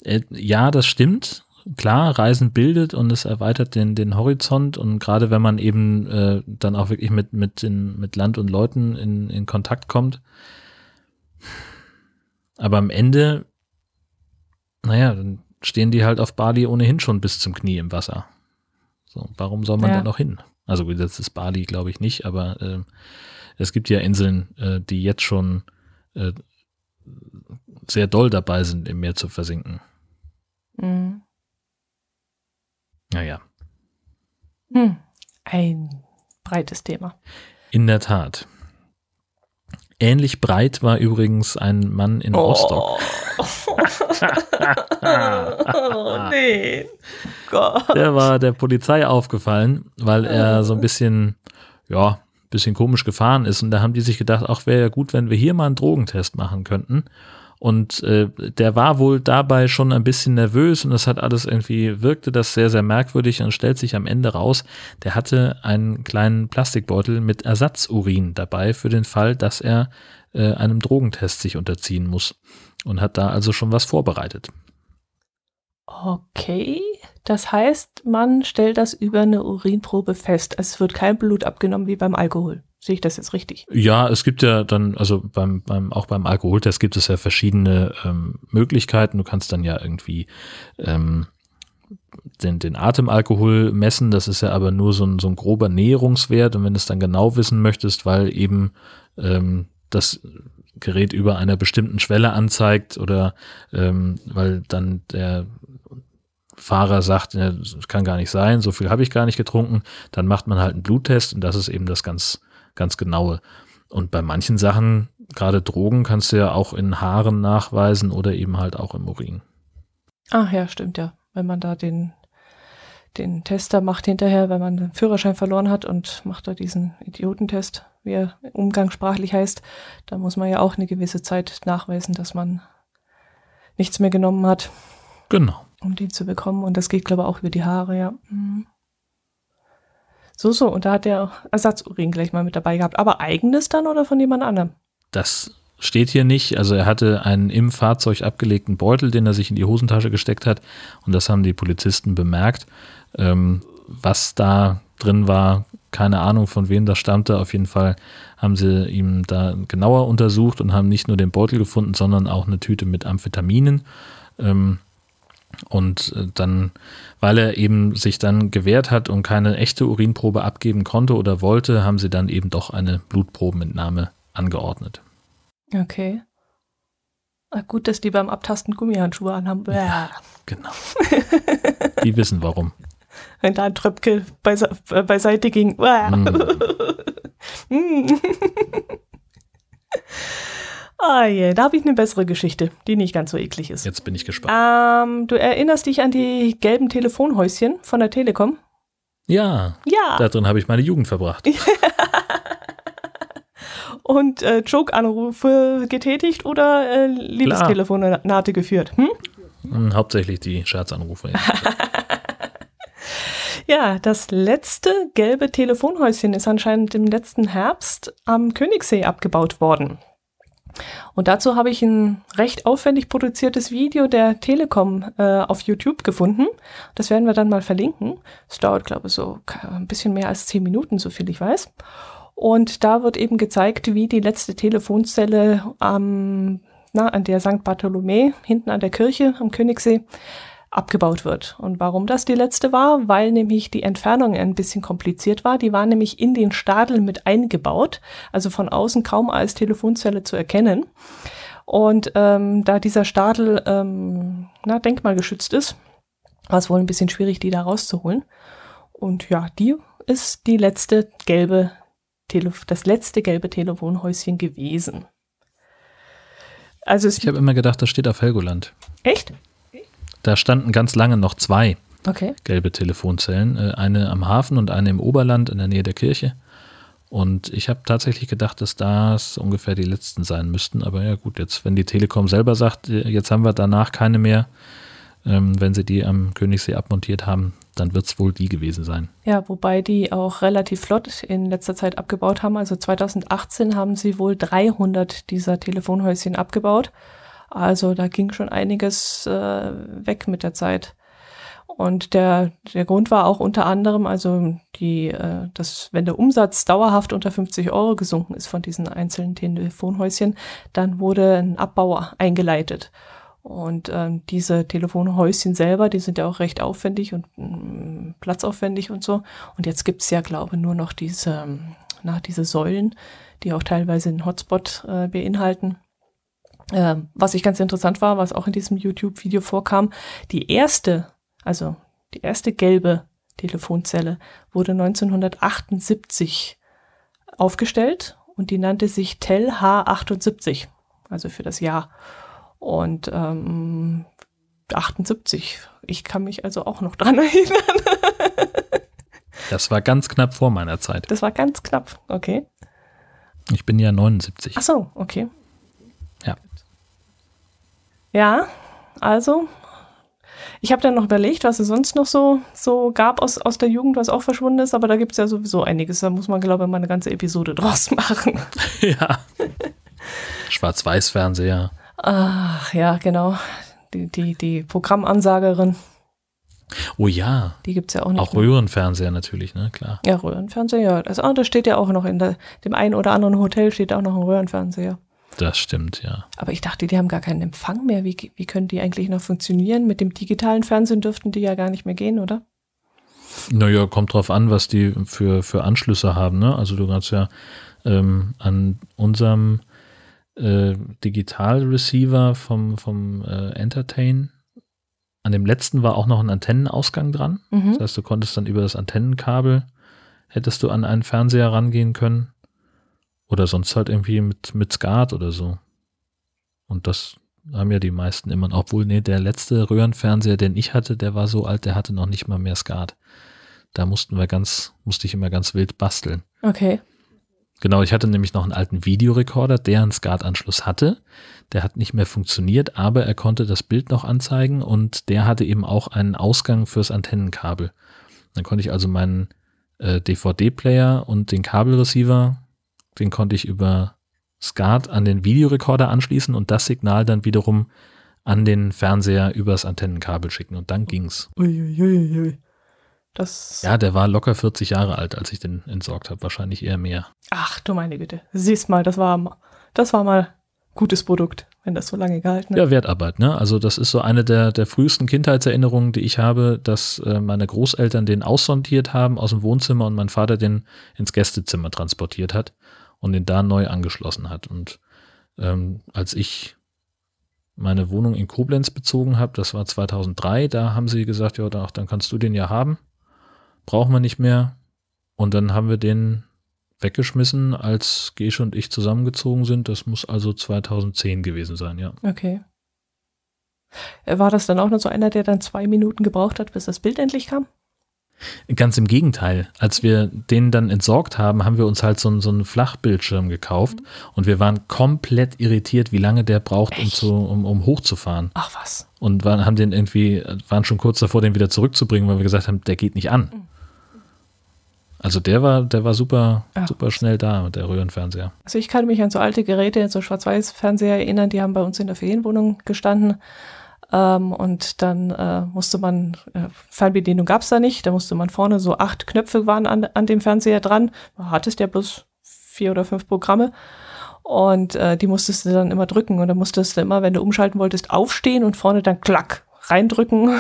äh, ja, das stimmt. Klar, Reisen bildet und es erweitert den, den Horizont und gerade wenn man eben äh, dann auch wirklich mit, mit, den, mit Land und Leuten in, in Kontakt kommt. Aber am Ende, naja, dann stehen die halt auf Bali ohnehin schon bis zum Knie im Wasser. So, warum soll man ja. da noch hin? Also das ist Bali, glaube ich nicht, aber äh, es gibt ja Inseln, äh, die jetzt schon äh, sehr doll dabei sind, im Meer zu versinken. Mhm. Naja. Hm. Ein breites Thema. In der Tat. Ähnlich breit war übrigens ein Mann in oh. Rostock. oh, nee. Gott. Der war der Polizei aufgefallen, weil er so ein bisschen, ja, bisschen komisch gefahren ist. Und da haben die sich gedacht, ach, wäre ja gut, wenn wir hier mal einen Drogentest machen könnten. Und äh, der war wohl dabei schon ein bisschen nervös und das hat alles irgendwie, wirkte das sehr, sehr merkwürdig und stellt sich am Ende raus, der hatte einen kleinen Plastikbeutel mit Ersatzurin dabei für den Fall, dass er äh, einem Drogentest sich unterziehen muss und hat da also schon was vorbereitet. Okay, das heißt, man stellt das über eine Urinprobe fest. Es wird kein Blut abgenommen wie beim Alkohol. Sehe ich das jetzt richtig? Ja, es gibt ja dann, also beim, beim auch beim Alkoholtest gibt es ja verschiedene ähm, Möglichkeiten. Du kannst dann ja irgendwie ähm, den, den Atemalkohol messen. Das ist ja aber nur so ein, so ein grober Näherungswert. Und wenn du es dann genau wissen möchtest, weil eben ähm, das Gerät über einer bestimmten Schwelle anzeigt oder ähm, weil dann der Fahrer sagt, das kann gar nicht sein, so viel habe ich gar nicht getrunken, dann macht man halt einen Bluttest und das ist eben das ganz, ganz genaue. Und bei manchen Sachen, gerade Drogen, kannst du ja auch in Haaren nachweisen oder eben halt auch im Urin. Ach ja, stimmt ja. Wenn man da den, den Tester macht hinterher, wenn man den Führerschein verloren hat und macht da diesen Idiotentest, wie er umgangssprachlich heißt, da muss man ja auch eine gewisse Zeit nachweisen, dass man nichts mehr genommen hat. Genau. Um die zu bekommen. Und das geht, glaube ich, auch über die Haare, ja. Mhm. So, so. Und da hat der Ersatzurin gleich mal mit dabei gehabt. Aber eigenes dann oder von jemand anderem? Das steht hier nicht. Also er hatte einen im Fahrzeug abgelegten Beutel, den er sich in die Hosentasche gesteckt hat. Und das haben die Polizisten bemerkt. Ähm, was da drin war, keine Ahnung, von wem das stammte. Auf jeden Fall haben sie ihm da genauer untersucht und haben nicht nur den Beutel gefunden, sondern auch eine Tüte mit Amphetaminen. Ähm, und äh, dann, weil er eben sich dann gewehrt hat und keine echte Urinprobe abgeben konnte oder wollte, haben sie dann eben doch eine Blutprobenentnahme angeordnet. Okay. Ach, gut, dass die beim Abtasten Gummihandschuhe anhaben. Ja, genau. (laughs) die wissen warum. Wenn da ein Tröpke beise äh, beiseite ging. (laughs) Mm. (laughs) Ah je, da habe ich eine bessere Geschichte, die nicht ganz so eklig ist. Jetzt bin ich gespannt. Ähm, du erinnerst dich an die gelben Telefonhäuschen von der Telekom? Ja. Ja. Da drin habe ich meine Jugend verbracht. (laughs) Und äh, Joke-Anrufe getätigt oder äh, Liebestelefonate geführt? Hm? hm? Hauptsächlich die Scherzanrufe. Ja. (laughs) ja, das letzte gelbe Telefonhäuschen ist anscheinend im letzten Herbst am Königssee abgebaut worden. Und dazu habe ich ein recht aufwendig produziertes Video der Telekom äh, auf YouTube gefunden. Das werden wir dann mal verlinken. Es dauert, glaube ich, so ein bisschen mehr als zehn Minuten, so viel ich weiß. Und da wird eben gezeigt, wie die letzte Telefonzelle am, na, an der St. Bartholomä, hinten an der Kirche am Königssee, abgebaut wird. Und warum das die letzte war? Weil nämlich die Entfernung ein bisschen kompliziert war. Die war nämlich in den Stadel mit eingebaut, also von außen kaum als Telefonzelle zu erkennen. Und ähm, da dieser Stadel ähm, na, denkmalgeschützt ist, war es wohl ein bisschen schwierig, die da rauszuholen. Und ja, die ist die letzte gelbe Tele das letzte gelbe Telefonhäuschen gewesen. Also ich habe immer gedacht, das steht auf Helgoland. Echt? Da standen ganz lange noch zwei okay. gelbe Telefonzellen. Äh, eine am Hafen und eine im Oberland in der Nähe der Kirche. Und ich habe tatsächlich gedacht, dass das ungefähr die letzten sein müssten. Aber ja gut, jetzt, wenn die Telekom selber sagt, äh, jetzt haben wir danach keine mehr, ähm, wenn sie die am Königssee abmontiert haben, dann wird es wohl die gewesen sein. Ja, wobei die auch relativ flott in letzter Zeit abgebaut haben. Also 2018 haben sie wohl 300 dieser Telefonhäuschen abgebaut. Also da ging schon einiges äh, weg mit der Zeit. Und der, der Grund war auch unter anderem, also die, äh, dass wenn der Umsatz dauerhaft unter 50 Euro gesunken ist von diesen einzelnen Telefonhäuschen, dann wurde ein Abbau eingeleitet. Und ähm, diese Telefonhäuschen selber, die sind ja auch recht aufwendig und ähm, platzaufwendig und so. Und jetzt gibt's ja, glaube ich, nur noch diese, ähm, na, diese Säulen, die auch teilweise einen Hotspot äh, beinhalten. Äh, was ich ganz interessant war, was auch in diesem YouTube-Video vorkam, die erste, also die erste gelbe Telefonzelle wurde 1978 aufgestellt und die nannte sich Tel H78, also für das Jahr. Und ähm, 78. Ich kann mich also auch noch dran (laughs) erinnern. das war ganz knapp vor meiner Zeit. Das war ganz knapp, okay. Ich bin ja 79. Ach so, okay. Ja. Also ich habe dann noch überlegt, was es sonst noch so, so gab aus, aus der Jugend, was auch verschwunden ist, aber da gibt es ja sowieso einiges. Da muss man, glaube ich, mal eine ganze Episode draus (laughs) machen. ja. Schwarz-Weiß-Fernseher. Ach ja, genau. Die, die, die Programmansagerin. Oh ja. Die gibt es ja auch nicht. Auch Röhrenfernseher natürlich, ne? Klar. Ja, Röhrenfernseher, ja. Also, oh, das steht ja auch noch in der, dem einen oder anderen Hotel steht auch noch ein Röhrenfernseher. Das stimmt, ja. Aber ich dachte, die haben gar keinen Empfang mehr. Wie, wie können die eigentlich noch funktionieren? Mit dem digitalen Fernsehen dürften die ja gar nicht mehr gehen, oder? Naja, kommt drauf an, was die für, für Anschlüsse haben, ne? Also du kannst ja ähm, an unserem äh, Digital-Receiver vom, vom äh, Entertain. An dem letzten war auch noch ein Antennenausgang dran. Mhm. Das heißt, du konntest dann über das Antennenkabel, hättest du an einen Fernseher rangehen können. Oder sonst halt irgendwie mit, mit SCART oder so. Und das haben ja die meisten immer. Obwohl, nee, der letzte Röhrenfernseher, den ich hatte, der war so alt, der hatte noch nicht mal mehr SCART. Da mussten wir ganz, musste ich immer ganz wild basteln. Okay. Genau, ich hatte nämlich noch einen alten Videorekorder, der einen SCART-Anschluss hatte. Der hat nicht mehr funktioniert, aber er konnte das Bild noch anzeigen und der hatte eben auch einen Ausgang fürs Antennenkabel. Dann konnte ich also meinen äh, DVD-Player und den Kabelreceiver, den konnte ich über SCART an den Videorekorder anschließen und das Signal dann wiederum an den Fernseher übers Antennenkabel schicken und dann ging's. Uiuiui. Das ja, der war locker 40 Jahre alt, als ich den entsorgt habe. Wahrscheinlich eher mehr. Ach du meine Güte. Siehst mal, das war, das war mal gutes Produkt, wenn das so lange gehalten hat. Ja, Wertarbeit, ne? Also das ist so eine der, der frühesten Kindheitserinnerungen, die ich habe, dass äh, meine Großeltern den aussondiert haben aus dem Wohnzimmer und mein Vater den ins Gästezimmer transportiert hat und den da neu angeschlossen hat. Und ähm, als ich meine Wohnung in Koblenz bezogen habe, das war 2003, da haben sie gesagt, ja, dann kannst du den ja haben brauchen wir nicht mehr. Und dann haben wir den weggeschmissen, als Gesche und ich zusammengezogen sind. Das muss also 2010 gewesen sein, ja. Okay. Äh, war das dann auch noch so einer, der dann zwei Minuten gebraucht hat, bis das Bild endlich kam? Ganz im Gegenteil. Als wir den dann entsorgt haben, haben wir uns halt so, so einen Flachbildschirm gekauft mhm. und wir waren komplett irritiert, wie lange der braucht, um, zu, um, um hochzufahren. Ach was. Und waren, haben den irgendwie, waren schon kurz davor, den wieder zurückzubringen, weil wir gesagt haben, der geht nicht an. Mhm. Also der war, der war super, ja. super schnell da mit der Röhrenfernseher. Also ich kann mich an so alte Geräte, so Schwarz-Weiß-Fernseher erinnern, die haben bei uns in der Ferienwohnung gestanden. Ähm, und dann äh, musste man, äh, Fernbedienung gab es da nicht, da musste man vorne so acht Knöpfe waren an, an dem Fernseher dran. Du hattest ja bloß vier oder fünf Programme. Und äh, die musstest du dann immer drücken. Und dann musstest du immer, wenn du umschalten wolltest, aufstehen und vorne dann klack reindrücken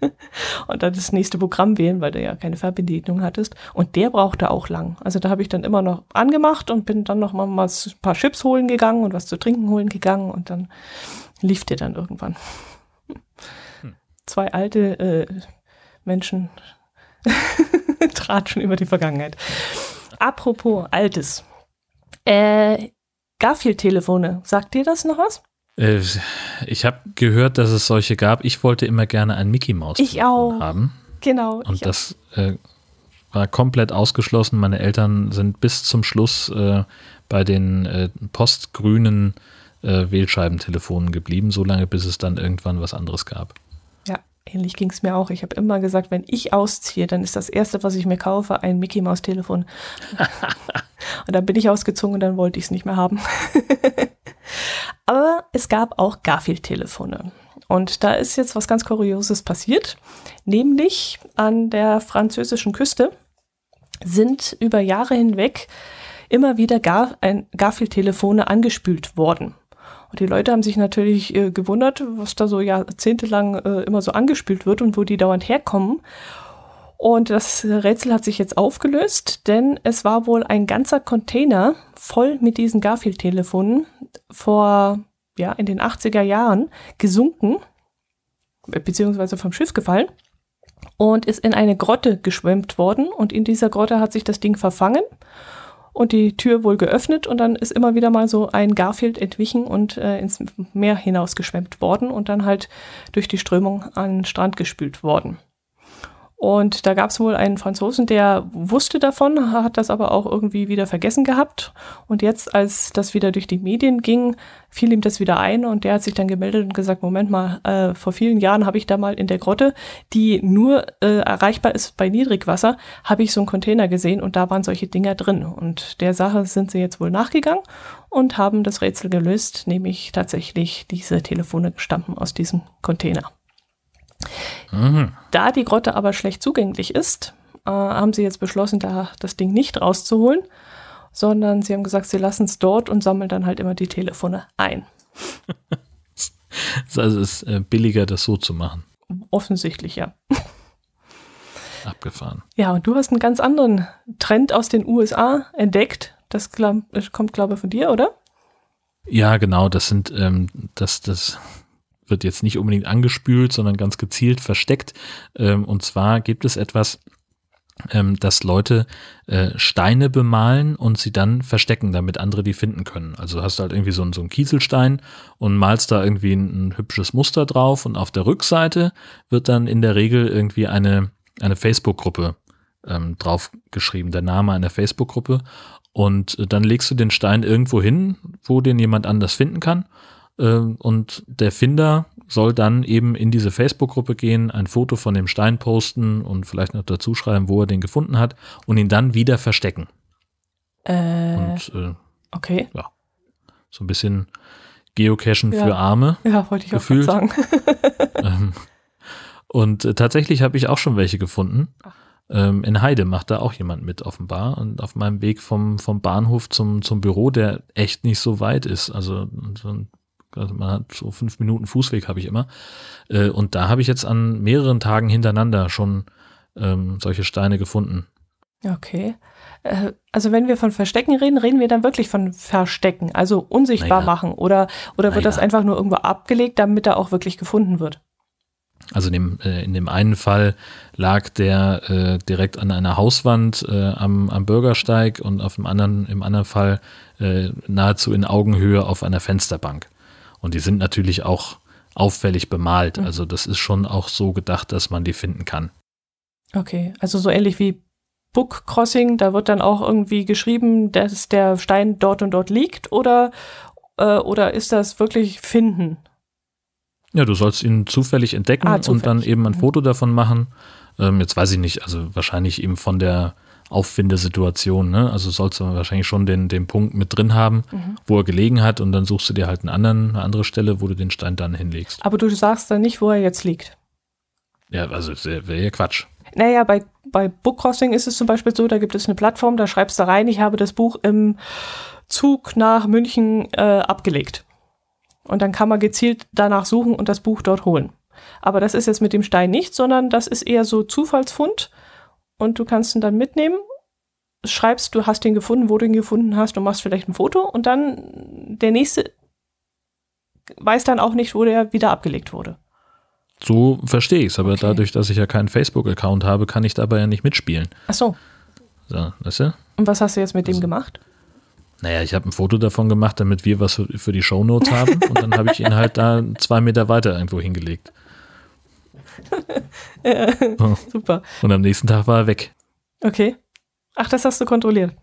(laughs) und dann das nächste Programm wählen, weil du ja keine Fernbedienung hattest. Und der brauchte auch lang. Also da habe ich dann immer noch angemacht und bin dann noch mal, mal ein paar Chips holen gegangen und was zu trinken holen gegangen und dann lief der dann irgendwann. Zwei alte äh, Menschen (laughs) tratschen über die Vergangenheit. Apropos Altes. Äh, Garfield-Telefone, sagt dir das noch was? Äh, ich habe gehört, dass es solche gab. Ich wollte immer gerne ein Mickey Maus ich auch. haben. Genau. Und das äh, war komplett ausgeschlossen. Meine Eltern sind bis zum Schluss äh, bei den äh, postgrünen äh, Wählscheibentelefonen geblieben, solange bis es dann irgendwann was anderes gab. Ähnlich ging es mir auch. Ich habe immer gesagt, wenn ich ausziehe, dann ist das Erste, was ich mir kaufe, ein Mickey Maus Telefon. (laughs) und dann bin ich ausgezogen und dann wollte ich es nicht mehr haben. (laughs) Aber es gab auch Garfield-Telefone. Und da ist jetzt was ganz Kurioses passiert, nämlich an der französischen Küste sind über Jahre hinweg immer wieder Gar Garfield-Telefone angespült worden. Und die Leute haben sich natürlich äh, gewundert, was da so jahrzehntelang äh, immer so angespült wird und wo die dauernd herkommen. Und das Rätsel hat sich jetzt aufgelöst, denn es war wohl ein ganzer Container voll mit diesen Garfield-Telefonen vor, ja, in den 80er Jahren gesunken, beziehungsweise vom Schiff gefallen und ist in eine Grotte geschwemmt worden. Und in dieser Grotte hat sich das Ding verfangen und die Tür wohl geöffnet und dann ist immer wieder mal so ein Garfield entwichen und äh, ins Meer hinausgeschwemmt worden und dann halt durch die Strömung an den Strand gespült worden. Und da gab es wohl einen Franzosen, der wusste davon, hat das aber auch irgendwie wieder vergessen gehabt. Und jetzt, als das wieder durch die Medien ging, fiel ihm das wieder ein und der hat sich dann gemeldet und gesagt, Moment mal, äh, vor vielen Jahren habe ich da mal in der Grotte, die nur äh, erreichbar ist bei Niedrigwasser, habe ich so einen Container gesehen und da waren solche Dinger drin. Und der Sache sind sie jetzt wohl nachgegangen und haben das Rätsel gelöst, nämlich tatsächlich diese Telefone stammen aus diesem Container. Mhm. Da die Grotte aber schlecht zugänglich ist, äh, haben sie jetzt beschlossen, da das Ding nicht rauszuholen, sondern sie haben gesagt, sie lassen es dort und sammeln dann halt immer die Telefone ein. (laughs) also es ist äh, billiger, das so zu machen. Offensichtlich, ja. (laughs) Abgefahren. Ja, und du hast einen ganz anderen Trend aus den USA entdeckt. Das kommt, glaube ich, von dir, oder? Ja, genau. Das sind, ähm, das, das wird jetzt nicht unbedingt angespült, sondern ganz gezielt versteckt. Ähm, und zwar gibt es etwas, ähm, dass Leute äh, Steine bemalen und sie dann verstecken, damit andere die finden können. Also hast du halt irgendwie so, einen, so einen Kieselstein und malst da irgendwie ein, ein, hübsches Muster drauf und auf der Rückseite wird dann in der Regel irgendwie eine, eine Facebook-Gruppe ähm, drauf geschrieben, der Name einer Facebook-Gruppe. Und äh, dann legst du den Stein irgendwo hin, wo den jemand anders finden kann. Ähm, und der Finder soll dann eben in diese Facebook-Gruppe gehen, ein Foto von dem Stein posten und vielleicht noch dazu schreiben, wo er den gefunden hat und ihn dann wieder verstecken. Äh, und, äh, okay. Ja, so ein bisschen Geocachen ja. für Arme. Ja, wollte ich gefühlt. auch sagen. (laughs) (laughs) ähm, und äh, tatsächlich habe ich auch schon welche gefunden. Ähm, in Heide macht da auch jemand mit offenbar und auf meinem Weg vom, vom Bahnhof zum, zum Büro, der echt nicht so weit ist. Also so ein also man hat so fünf Minuten Fußweg habe ich immer. Äh, und da habe ich jetzt an mehreren Tagen hintereinander schon ähm, solche Steine gefunden. Okay. Äh, also wenn wir von Verstecken reden, reden wir dann wirklich von Verstecken, also unsichtbar naja. machen oder, oder wird naja. das einfach nur irgendwo abgelegt, damit er auch wirklich gefunden wird? Also in dem, äh, in dem einen Fall lag der äh, direkt an einer Hauswand äh, am, am Bürgersteig und auf dem anderen, im anderen Fall äh, nahezu in Augenhöhe auf einer Fensterbank. Und die sind natürlich auch auffällig bemalt. Mhm. Also das ist schon auch so gedacht, dass man die finden kann. Okay, also so ähnlich wie Book Crossing, da wird dann auch irgendwie geschrieben, dass der Stein dort und dort liegt oder, äh, oder ist das wirklich finden? Ja, du sollst ihn zufällig entdecken ah, zufällig. und dann eben ein mhm. Foto davon machen. Ähm, jetzt weiß ich nicht, also wahrscheinlich eben von der Auffindesituation. Ne? Also sollst du wahrscheinlich schon den, den Punkt mit drin haben, mhm. wo er gelegen hat und dann suchst du dir halt einen anderen, eine andere Stelle, wo du den Stein dann hinlegst. Aber du sagst dann nicht, wo er jetzt liegt. Ja, also wäre ja Quatsch. Naja, bei, bei Bookcrossing ist es zum Beispiel so, da gibt es eine Plattform, da schreibst du rein, ich habe das Buch im Zug nach München äh, abgelegt. Und dann kann man gezielt danach suchen und das Buch dort holen. Aber das ist jetzt mit dem Stein nicht, sondern das ist eher so Zufallsfund und du kannst ihn dann mitnehmen, schreibst, du hast ihn gefunden, wo du ihn gefunden hast, du machst vielleicht ein Foto und dann der nächste weiß dann auch nicht, wo der wieder abgelegt wurde. So verstehe ich es, aber okay. dadurch, dass ich ja keinen Facebook-Account habe, kann ich dabei ja nicht mitspielen. Ach so. So, weißt du? Und was hast du jetzt mit also, dem gemacht? Naja, ich habe ein Foto davon gemacht, damit wir was für die Shownotes haben und dann habe ich ihn halt da zwei Meter weiter irgendwo hingelegt. (laughs) ja, oh. (laughs) Super. Und am nächsten Tag war er weg. Okay. Ach, das hast du kontrolliert.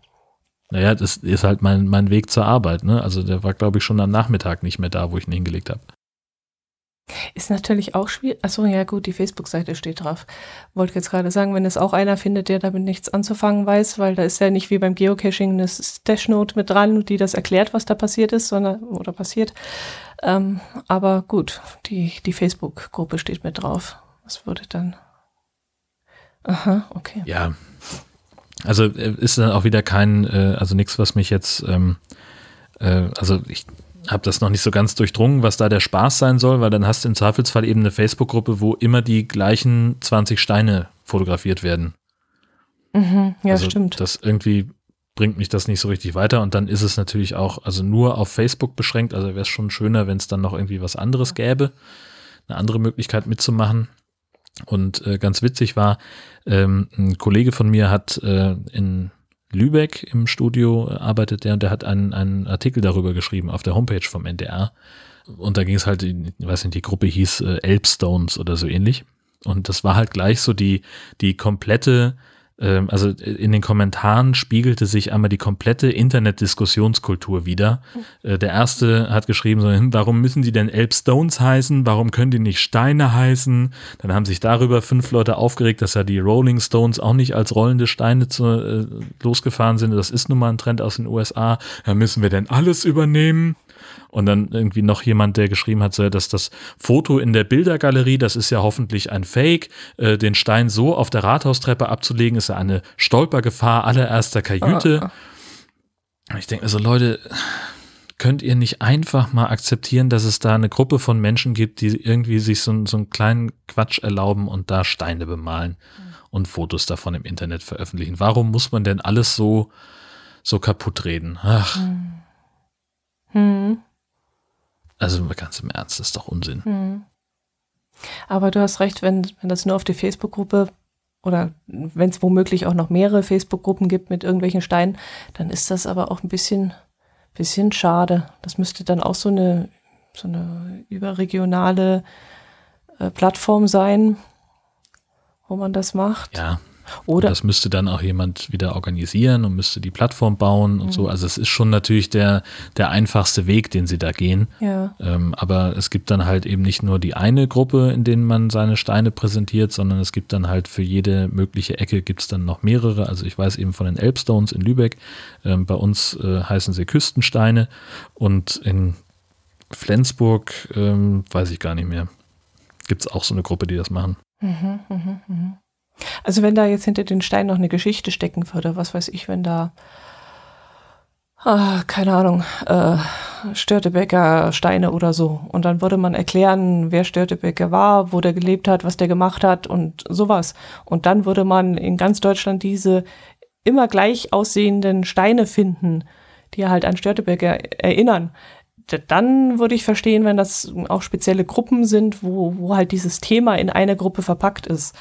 Naja, das ist halt mein, mein Weg zur Arbeit. Ne? Also der war, glaube ich, schon am Nachmittag nicht mehr da, wo ich ihn hingelegt habe. Ist natürlich auch schwierig. Achso, ja gut, die Facebook-Seite steht drauf. Wollte jetzt gerade sagen, wenn es auch einer findet, der damit nichts anzufangen weiß, weil da ist ja nicht wie beim Geocaching eine Stash-Note mit dran, die das erklärt, was da passiert ist, sondern oder passiert. Ähm, aber gut, die, die Facebook-Gruppe steht mit drauf. Was würde dann? Aha, okay. Ja. Also äh, ist dann auch wieder kein, äh, also nichts, was mich jetzt, ähm, äh, also ich habe das noch nicht so ganz durchdrungen, was da der Spaß sein soll, weil dann hast du im Zweifelsfall eben eine Facebook-Gruppe, wo immer die gleichen 20 Steine fotografiert werden. Mhm, ja, also stimmt. Das irgendwie bringt mich das nicht so richtig weiter und dann ist es natürlich auch, also nur auf Facebook beschränkt, also wäre es schon schöner, wenn es dann noch irgendwie was anderes gäbe, eine andere Möglichkeit mitzumachen. Und äh, ganz witzig war, ähm, ein Kollege von mir hat äh, in Lübeck im Studio arbeitet der und der hat einen, einen Artikel darüber geschrieben auf der Homepage vom NDR. Und da ging es halt, ich weiß nicht, die Gruppe hieß äh, Elbstones oder so ähnlich. Und das war halt gleich so die, die komplette also in den Kommentaren spiegelte sich einmal die komplette Internet-Diskussionskultur wieder. Mhm. Äh, der erste hat geschrieben, (laughs) warum müssen die denn Elbstones heißen? Warum können die nicht Steine heißen? Dann haben sich darüber fünf Leute aufgeregt, dass ja die Rolling Stones auch nicht als rollende Steine zu, äh, losgefahren sind. Das ist nun mal ein Trend aus den USA. Ja, müssen wir denn alles übernehmen? Und dann irgendwie noch jemand, der geschrieben hat, dass das Foto in der Bildergalerie, das ist ja hoffentlich ein Fake, äh, den Stein so auf der Rathaustreppe abzulegen, ist ja eine Stolpergefahr allererster Kajüte. Ah, ah. Ich denke also, Leute, könnt ihr nicht einfach mal akzeptieren, dass es da eine Gruppe von Menschen gibt, die irgendwie sich so, so einen kleinen Quatsch erlauben und da Steine bemalen mhm. und Fotos davon im Internet veröffentlichen? Warum muss man denn alles so, so kaputt reden? Ach. Mhm. Also ganz im Ernst, das ist doch Unsinn. Hm. Aber du hast recht, wenn, wenn das nur auf die Facebook-Gruppe oder wenn es womöglich auch noch mehrere Facebook-Gruppen gibt mit irgendwelchen Steinen, dann ist das aber auch ein bisschen, bisschen schade. Das müsste dann auch so eine, so eine überregionale äh, Plattform sein, wo man das macht. Ja, oder das müsste dann auch jemand wieder organisieren und müsste die Plattform bauen und mhm. so. Also es ist schon natürlich der, der einfachste Weg, den sie da gehen. Ja. Ähm, aber es gibt dann halt eben nicht nur die eine Gruppe, in denen man seine Steine präsentiert, sondern es gibt dann halt für jede mögliche Ecke gibt es dann noch mehrere. Also ich weiß eben von den Elbstones in Lübeck. Ähm, bei uns äh, heißen sie Küstensteine und in Flensburg ähm, weiß ich gar nicht mehr. Gibt es auch so eine Gruppe, die das machen. Mhm, mh, mh. Also wenn da jetzt hinter den Steinen noch eine Geschichte stecken würde, was weiß ich, wenn da, ah, keine Ahnung, äh, Störtebecker Steine oder so. Und dann würde man erklären, wer Störtebecker war, wo der gelebt hat, was der gemacht hat und sowas. Und dann würde man in ganz Deutschland diese immer gleich aussehenden Steine finden, die halt an Störtebecker erinnern dann würde ich verstehen, wenn das auch spezielle Gruppen sind, wo, wo halt dieses Thema in eine Gruppe verpackt ist.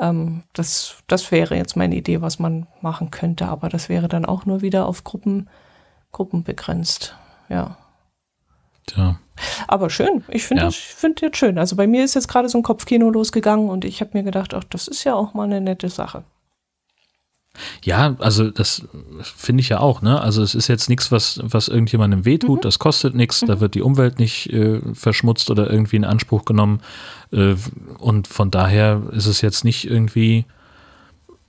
Ähm, das, das wäre jetzt meine Idee, was man machen könnte, aber das wäre dann auch nur wieder auf Gruppen, Gruppen begrenzt. Ja. Tja. Aber schön. Ich finde ja. find jetzt schön. Also bei mir ist jetzt gerade so ein Kopfkino losgegangen und ich habe mir gedacht, ach, das ist ja auch mal eine nette Sache. Ja, also das finde ich ja auch, ne? Also es ist jetzt nichts, was, was irgendjemandem wehtut, mhm. das kostet nichts, mhm. da wird die Umwelt nicht äh, verschmutzt oder irgendwie in Anspruch genommen. Äh, und von daher ist es jetzt nicht irgendwie,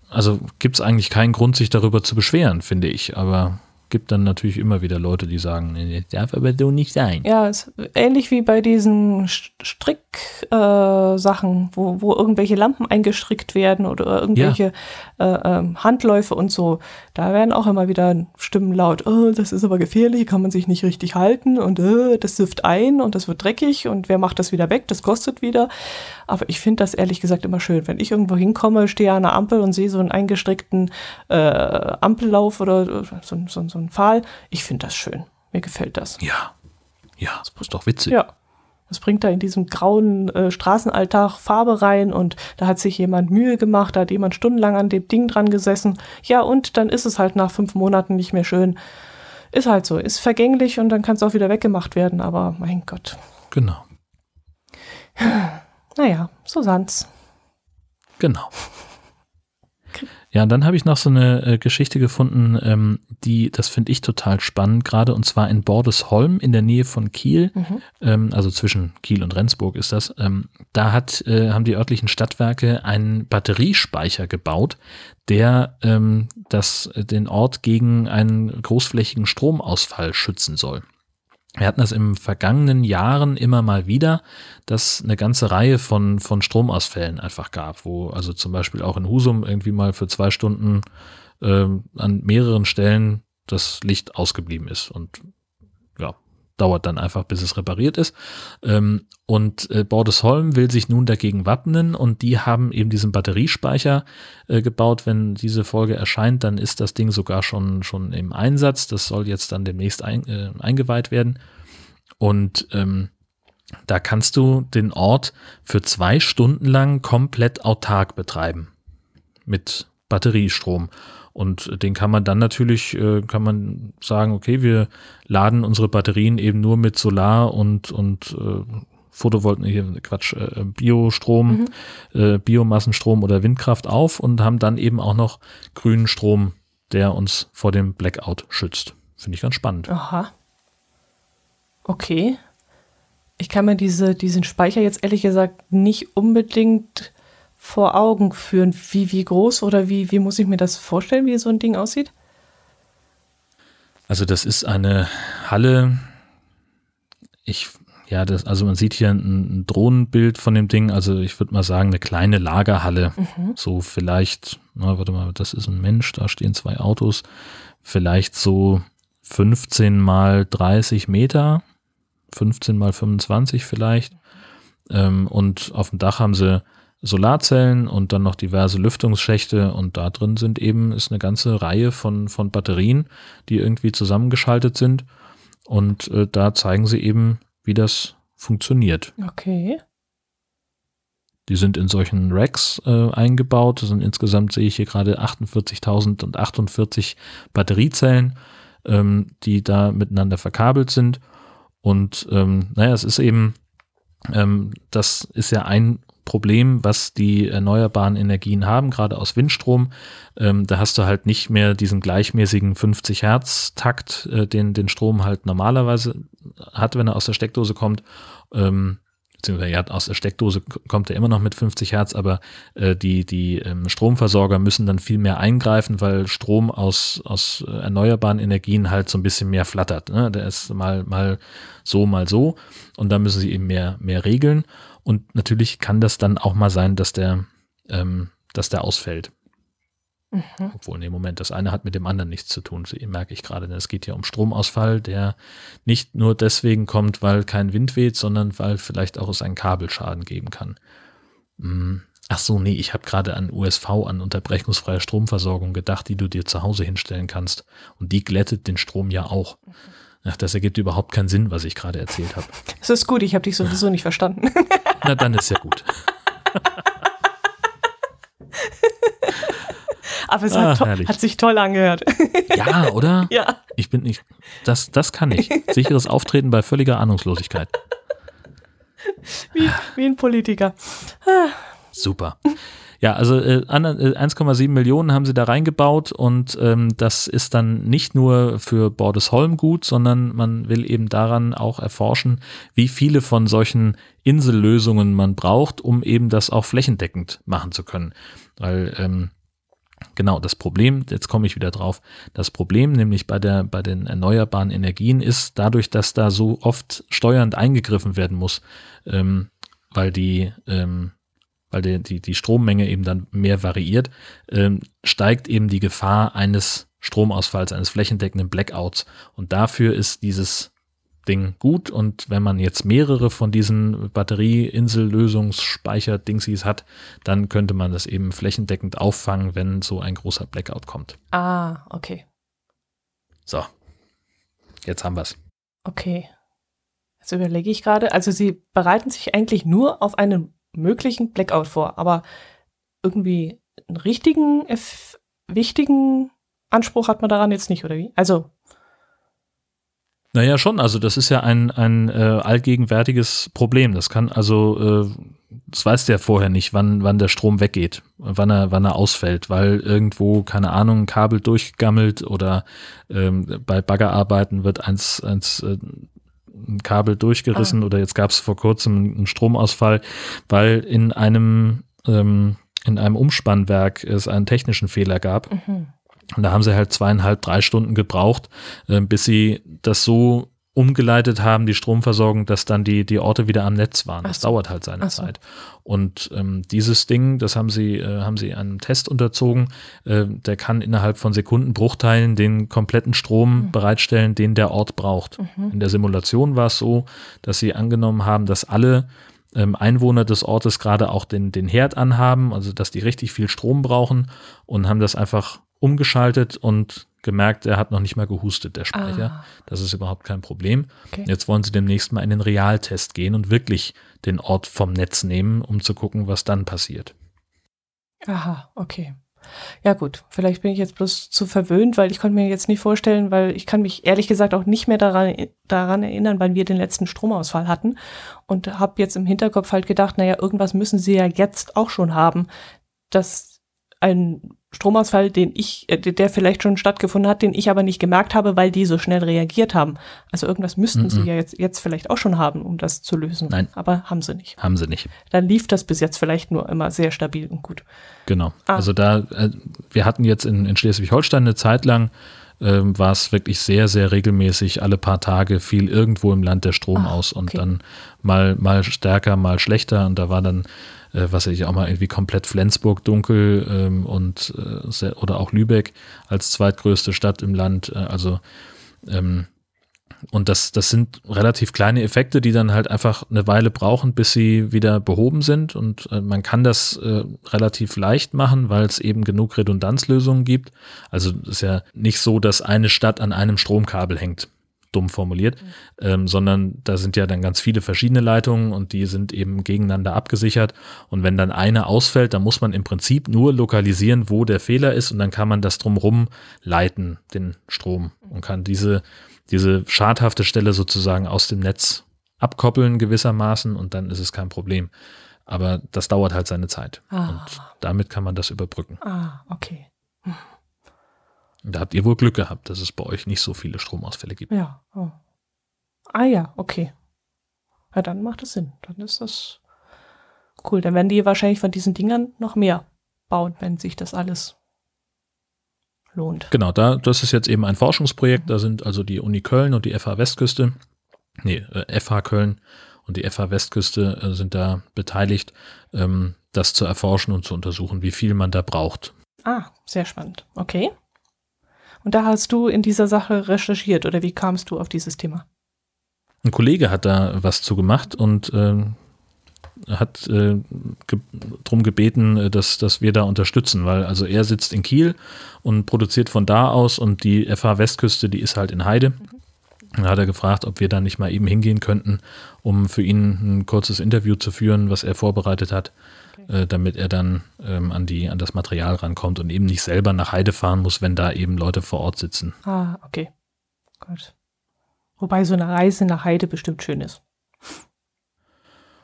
also gibt es eigentlich keinen Grund, sich darüber zu beschweren, finde ich. Aber gibt dann natürlich immer wieder Leute, die sagen, nee, das darf aber so nicht sein. Ja, ist ähnlich wie bei diesen Strick-Sachen, äh, wo, wo irgendwelche Lampen eingestrickt werden oder irgendwelche ja. äh, äh, Handläufe und so. Da werden auch immer wieder Stimmen laut, oh, das ist aber gefährlich, kann man sich nicht richtig halten und äh, das süfft ein und das wird dreckig und wer macht das wieder weg, das kostet wieder. Aber ich finde das ehrlich gesagt immer schön. Wenn ich irgendwo hinkomme, stehe an einer Ampel und sehe so einen eingestrickten äh, Ampellauf oder so, so, so einen Pfahl, ich finde das schön. Mir gefällt das. Ja. Ja, das ist doch witzig. Ja. Das bringt da in diesem grauen äh, Straßenalltag Farbe rein und da hat sich jemand Mühe gemacht, da hat jemand stundenlang an dem Ding dran gesessen. Ja, und dann ist es halt nach fünf Monaten nicht mehr schön. Ist halt so, ist vergänglich und dann kann es auch wieder weggemacht werden, aber mein Gott. Genau. (sighs) Naja, so sanft's. Genau. Ja, und dann habe ich noch so eine äh, Geschichte gefunden, ähm, die, das finde ich total spannend, gerade und zwar in Bordesholm in der Nähe von Kiel, mhm. ähm, also zwischen Kiel und Rendsburg ist das. Ähm, da hat, äh, haben die örtlichen Stadtwerke einen Batteriespeicher gebaut, der ähm, das, den Ort gegen einen großflächigen Stromausfall schützen soll. Wir hatten das im vergangenen Jahren immer mal wieder, dass eine ganze Reihe von, von Stromausfällen einfach gab, wo also zum Beispiel auch in Husum irgendwie mal für zwei Stunden äh, an mehreren Stellen das Licht ausgeblieben ist. Und dauert dann einfach, bis es repariert ist. Ähm, und äh, Bordesholm will sich nun dagegen wappnen und die haben eben diesen Batteriespeicher äh, gebaut. Wenn diese Folge erscheint, dann ist das Ding sogar schon, schon im Einsatz. Das soll jetzt dann demnächst ein, äh, eingeweiht werden. Und ähm, da kannst du den Ort für zwei Stunden lang komplett autark betreiben mit Batteriestrom. Und den kann man dann natürlich, äh, kann man sagen, okay, wir laden unsere Batterien eben nur mit Solar und, und äh, Photovoltaik, hier, Quatsch, äh, Biostrom, mhm. äh, Biomassenstrom oder Windkraft auf und haben dann eben auch noch grünen Strom, der uns vor dem Blackout schützt. Finde ich ganz spannend. Aha. Okay. Ich kann mir diese, diesen Speicher jetzt ehrlich gesagt nicht unbedingt vor Augen führen, wie, wie groß oder wie, wie muss ich mir das vorstellen, wie so ein Ding aussieht? Also das ist eine Halle. Ich, ja, das, also man sieht hier ein, ein Drohnenbild von dem Ding. Also ich würde mal sagen, eine kleine Lagerhalle. Mhm. So vielleicht, na, warte mal, das ist ein Mensch, da stehen zwei Autos. Vielleicht so 15 mal 30 Meter, 15 mal 25 vielleicht. Ähm, und auf dem Dach haben sie Solarzellen und dann noch diverse Lüftungsschächte und da drin sind eben, ist eine ganze Reihe von, von Batterien, die irgendwie zusammengeschaltet sind und äh, da zeigen sie eben, wie das funktioniert. Okay. Die sind in solchen Racks äh, eingebaut. Das sind insgesamt sehe ich hier gerade 48.048 Batteriezellen, ähm, die da miteinander verkabelt sind. Und ähm, naja, es ist eben, ähm, das ist ja ein Problem, was die erneuerbaren Energien haben, gerade aus Windstrom. Ähm, da hast du halt nicht mehr diesen gleichmäßigen 50 Hertz Takt, äh, den den Strom halt normalerweise hat, wenn er aus der Steckdose kommt. Ähm, beziehungsweise ja, aus der Steckdose kommt er immer noch mit 50 Hertz, aber äh, die, die ähm, Stromversorger müssen dann viel mehr eingreifen, weil Strom aus, aus äh, erneuerbaren Energien halt so ein bisschen mehr flattert. Ne? Der ist mal, mal so, mal so. Und da müssen sie eben mehr, mehr regeln. Und natürlich kann das dann auch mal sein, dass der, ähm, dass der ausfällt. Mhm. Obwohl, nee, Moment, das eine hat mit dem anderen nichts zu tun, merke ich gerade. Es geht ja um Stromausfall, der nicht nur deswegen kommt, weil kein Wind weht, sondern weil vielleicht auch es einen Kabelschaden geben kann. Hm. Ach so, nee, ich habe gerade an USV, an unterbrechungsfreie Stromversorgung gedacht, die du dir zu Hause hinstellen kannst. Und die glättet den Strom ja auch. Mhm. Ach, das ergibt überhaupt keinen Sinn, was ich gerade erzählt habe. Das ist gut, ich habe dich sowieso nicht verstanden. (laughs) Na, dann ist ja gut. (laughs) Aber es ah, hat, hat, sich toll angehört. (laughs) Ja, oder? Ja. Ich bin nicht. Das, das kann ich. Sicheres Auftreten bei völliger Ahnungslosigkeit. Wie, wie ein Politiker. Super. Ja, also äh, 1,7 äh, Millionen haben sie da reingebaut und ähm, das ist dann nicht nur für Bordesholm gut, sondern man will eben daran auch erforschen, wie viele von solchen Insellösungen man braucht, um eben das auch flächendeckend machen zu können. Weil ähm, Genau, das Problem, jetzt komme ich wieder drauf, das Problem nämlich bei, der, bei den erneuerbaren Energien ist, dadurch, dass da so oft steuernd eingegriffen werden muss, ähm, weil die, ähm, weil die, die, die Strommenge eben dann mehr variiert, ähm, steigt eben die Gefahr eines Stromausfalls, eines flächendeckenden Blackouts. Und dafür ist dieses Ding gut. Und wenn man jetzt mehrere von diesen Batterieinsel-Lösungsspeicher-Dingsies hat, dann könnte man das eben flächendeckend auffangen, wenn so ein großer Blackout kommt. Ah, okay. So. Jetzt haben wir es. Okay. Jetzt überlege ich gerade. Also Sie bereiten sich eigentlich nur auf einen möglichen Blackout vor, aber irgendwie einen richtigen, wichtigen Anspruch hat man daran jetzt nicht, oder wie? Also naja, schon. Also das ist ja ein, ein äh, allgegenwärtiges Problem. Das kann also, äh, das weißt du ja vorher nicht, wann, wann der Strom weggeht, wann er, wann er ausfällt, weil irgendwo, keine Ahnung, ein Kabel durchgammelt oder ähm, bei Baggerarbeiten wird eins, eins äh, ein Kabel durchgerissen ah. oder jetzt gab es vor kurzem einen Stromausfall, weil in einem ähm, in einem Umspannwerk es einen technischen Fehler gab. Mhm. Und da haben sie halt zweieinhalb, drei Stunden gebraucht, äh, bis sie das so umgeleitet haben, die Stromversorgung, dass dann die, die Orte wieder am Netz waren. Das so. dauert halt seine so. Zeit. Und ähm, dieses Ding, das haben sie, äh, haben sie einem Test unterzogen, äh, der kann innerhalb von Sekundenbruchteilen den kompletten Strom mhm. bereitstellen, den der Ort braucht. Mhm. In der Simulation war es so, dass sie angenommen haben, dass alle ähm, Einwohner des Ortes gerade auch den, den Herd anhaben, also dass die richtig viel Strom brauchen und haben das einfach umgeschaltet und gemerkt, er hat noch nicht mal gehustet, der Speicher. Ah. Das ist überhaupt kein Problem. Okay. Jetzt wollen sie demnächst mal in den Realtest gehen und wirklich den Ort vom Netz nehmen, um zu gucken, was dann passiert. Aha, okay. Ja gut, vielleicht bin ich jetzt bloß zu verwöhnt, weil ich konnte mir jetzt nicht vorstellen, weil ich kann mich ehrlich gesagt auch nicht mehr daran, daran erinnern, wann wir den letzten Stromausfall hatten und habe jetzt im Hinterkopf halt gedacht, naja, irgendwas müssen sie ja jetzt auch schon haben, dass ein Stromausfall, den ich, äh, der vielleicht schon stattgefunden hat, den ich aber nicht gemerkt habe, weil die so schnell reagiert haben. Also irgendwas müssten mm -mm. sie ja jetzt, jetzt vielleicht auch schon haben, um das zu lösen. Nein. Aber haben sie nicht. Haben sie nicht. Dann lief das bis jetzt vielleicht nur immer sehr stabil und gut. Genau. Ah. Also da, äh, wir hatten jetzt in, in Schleswig-Holstein eine Zeit lang, äh, war es wirklich sehr, sehr regelmäßig. Alle paar Tage fiel irgendwo im Land der Strom ah, aus und okay. dann mal, mal stärker, mal schlechter. Und da war dann äh, was ich auch mal irgendwie komplett Flensburg dunkel ähm, und äh, oder auch Lübeck als zweitgrößte Stadt im Land. Äh, also ähm, und das, das sind relativ kleine Effekte, die dann halt einfach eine Weile brauchen, bis sie wieder behoben sind. Und äh, man kann das äh, relativ leicht machen, weil es eben genug Redundanzlösungen gibt. Also es ist ja nicht so, dass eine Stadt an einem Stromkabel hängt dumm formuliert, mhm. ähm, sondern da sind ja dann ganz viele verschiedene Leitungen und die sind eben gegeneinander abgesichert. Und wenn dann eine ausfällt, dann muss man im Prinzip nur lokalisieren, wo der Fehler ist und dann kann man das drumherum leiten, den Strom und kann diese, diese schadhafte Stelle sozusagen aus dem Netz abkoppeln gewissermaßen und dann ist es kein Problem. Aber das dauert halt seine Zeit. Ah. Und damit kann man das überbrücken. Ah, okay. Da habt ihr wohl Glück gehabt, dass es bei euch nicht so viele Stromausfälle gibt. Ja. Oh. Ah ja, okay. Ja, dann macht es Sinn. Dann ist das cool. Dann werden die wahrscheinlich von diesen Dingern noch mehr bauen, wenn sich das alles lohnt. Genau, da, das ist jetzt eben ein Forschungsprojekt. Da sind also die Uni Köln und die FH Westküste, nee, äh, FH Köln und die FH Westküste äh, sind da beteiligt, ähm, das zu erforschen und zu untersuchen, wie viel man da braucht. Ah, sehr spannend. Okay. Und da hast du in dieser Sache recherchiert oder wie kamst du auf dieses Thema? Ein Kollege hat da was zu gemacht und äh, hat äh, ge darum gebeten, äh, dass, dass wir da unterstützen, weil also er sitzt in Kiel und produziert von da aus und die FH Westküste, die ist halt in Heide. Mhm. Dann hat er gefragt, ob wir da nicht mal eben hingehen könnten, um für ihn ein kurzes Interview zu führen, was er vorbereitet hat. Äh, damit er dann ähm, an, die, an das Material rankommt und eben nicht selber nach Heide fahren muss, wenn da eben Leute vor Ort sitzen. Ah, okay. Gut. Wobei so eine Reise nach Heide bestimmt schön ist.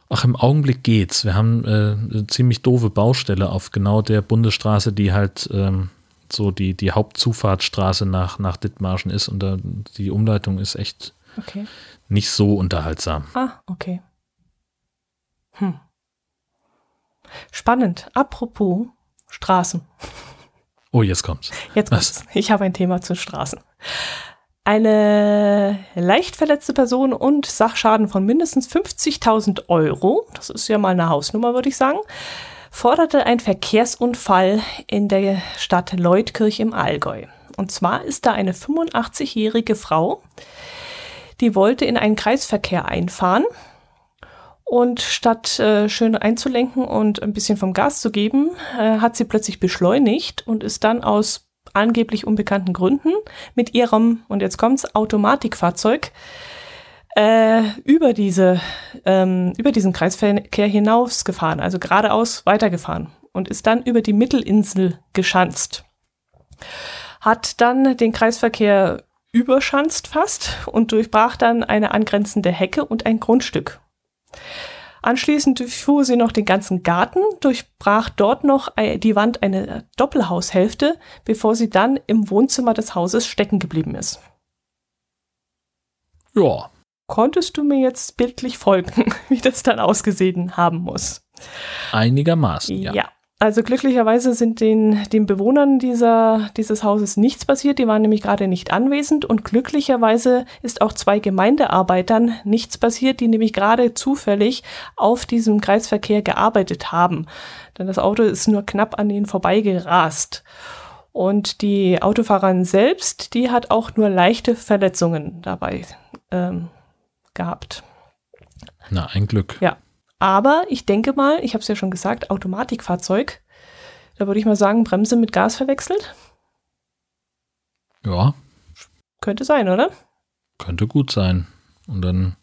Ach, im Augenblick geht's. Wir haben äh, eine ziemlich doofe Baustelle auf genau der Bundesstraße, die halt ähm, so die, die Hauptzufahrtsstraße nach, nach Dithmarschen ist und da, die Umleitung ist echt okay. nicht so unterhaltsam. Ah, okay. Hm. Spannend. Apropos Straßen. Oh, jetzt kommt's. Jetzt kommt's. Was? Ich habe ein Thema zu Straßen. Eine leicht verletzte Person und Sachschaden von mindestens 50.000 Euro, das ist ja mal eine Hausnummer, würde ich sagen, forderte ein Verkehrsunfall in der Stadt Leutkirch im Allgäu. Und zwar ist da eine 85-jährige Frau, die wollte in einen Kreisverkehr einfahren und statt äh, schön einzulenken und ein bisschen vom Gas zu geben, äh, hat sie plötzlich beschleunigt und ist dann aus angeblich unbekannten Gründen mit ihrem, und jetzt kommt's, Automatikfahrzeug äh, über, diese, ähm, über diesen Kreisverkehr hinausgefahren, also geradeaus weitergefahren und ist dann über die Mittelinsel geschanzt. Hat dann den Kreisverkehr überschanzt fast und durchbrach dann eine angrenzende Hecke und ein Grundstück. Anschließend durchfuhr sie noch den ganzen Garten, durchbrach dort noch die Wand eine Doppelhaushälfte, bevor sie dann im Wohnzimmer des Hauses stecken geblieben ist. Ja. Konntest du mir jetzt bildlich folgen, (laughs) wie das dann ausgesehen haben muss? Einigermaßen, ja. Ja. Also glücklicherweise sind den, den Bewohnern dieser, dieses Hauses nichts passiert. Die waren nämlich gerade nicht anwesend. Und glücklicherweise ist auch zwei Gemeindearbeitern nichts passiert, die nämlich gerade zufällig auf diesem Kreisverkehr gearbeitet haben. Denn das Auto ist nur knapp an ihnen vorbeigerast. Und die Autofahrerin selbst, die hat auch nur leichte Verletzungen dabei ähm, gehabt. Na, ein Glück. Ja. Aber ich denke mal, ich habe es ja schon gesagt, Automatikfahrzeug. Da würde ich mal sagen, Bremse mit Gas verwechselt. Ja. Könnte sein, oder? Könnte gut sein. Und dann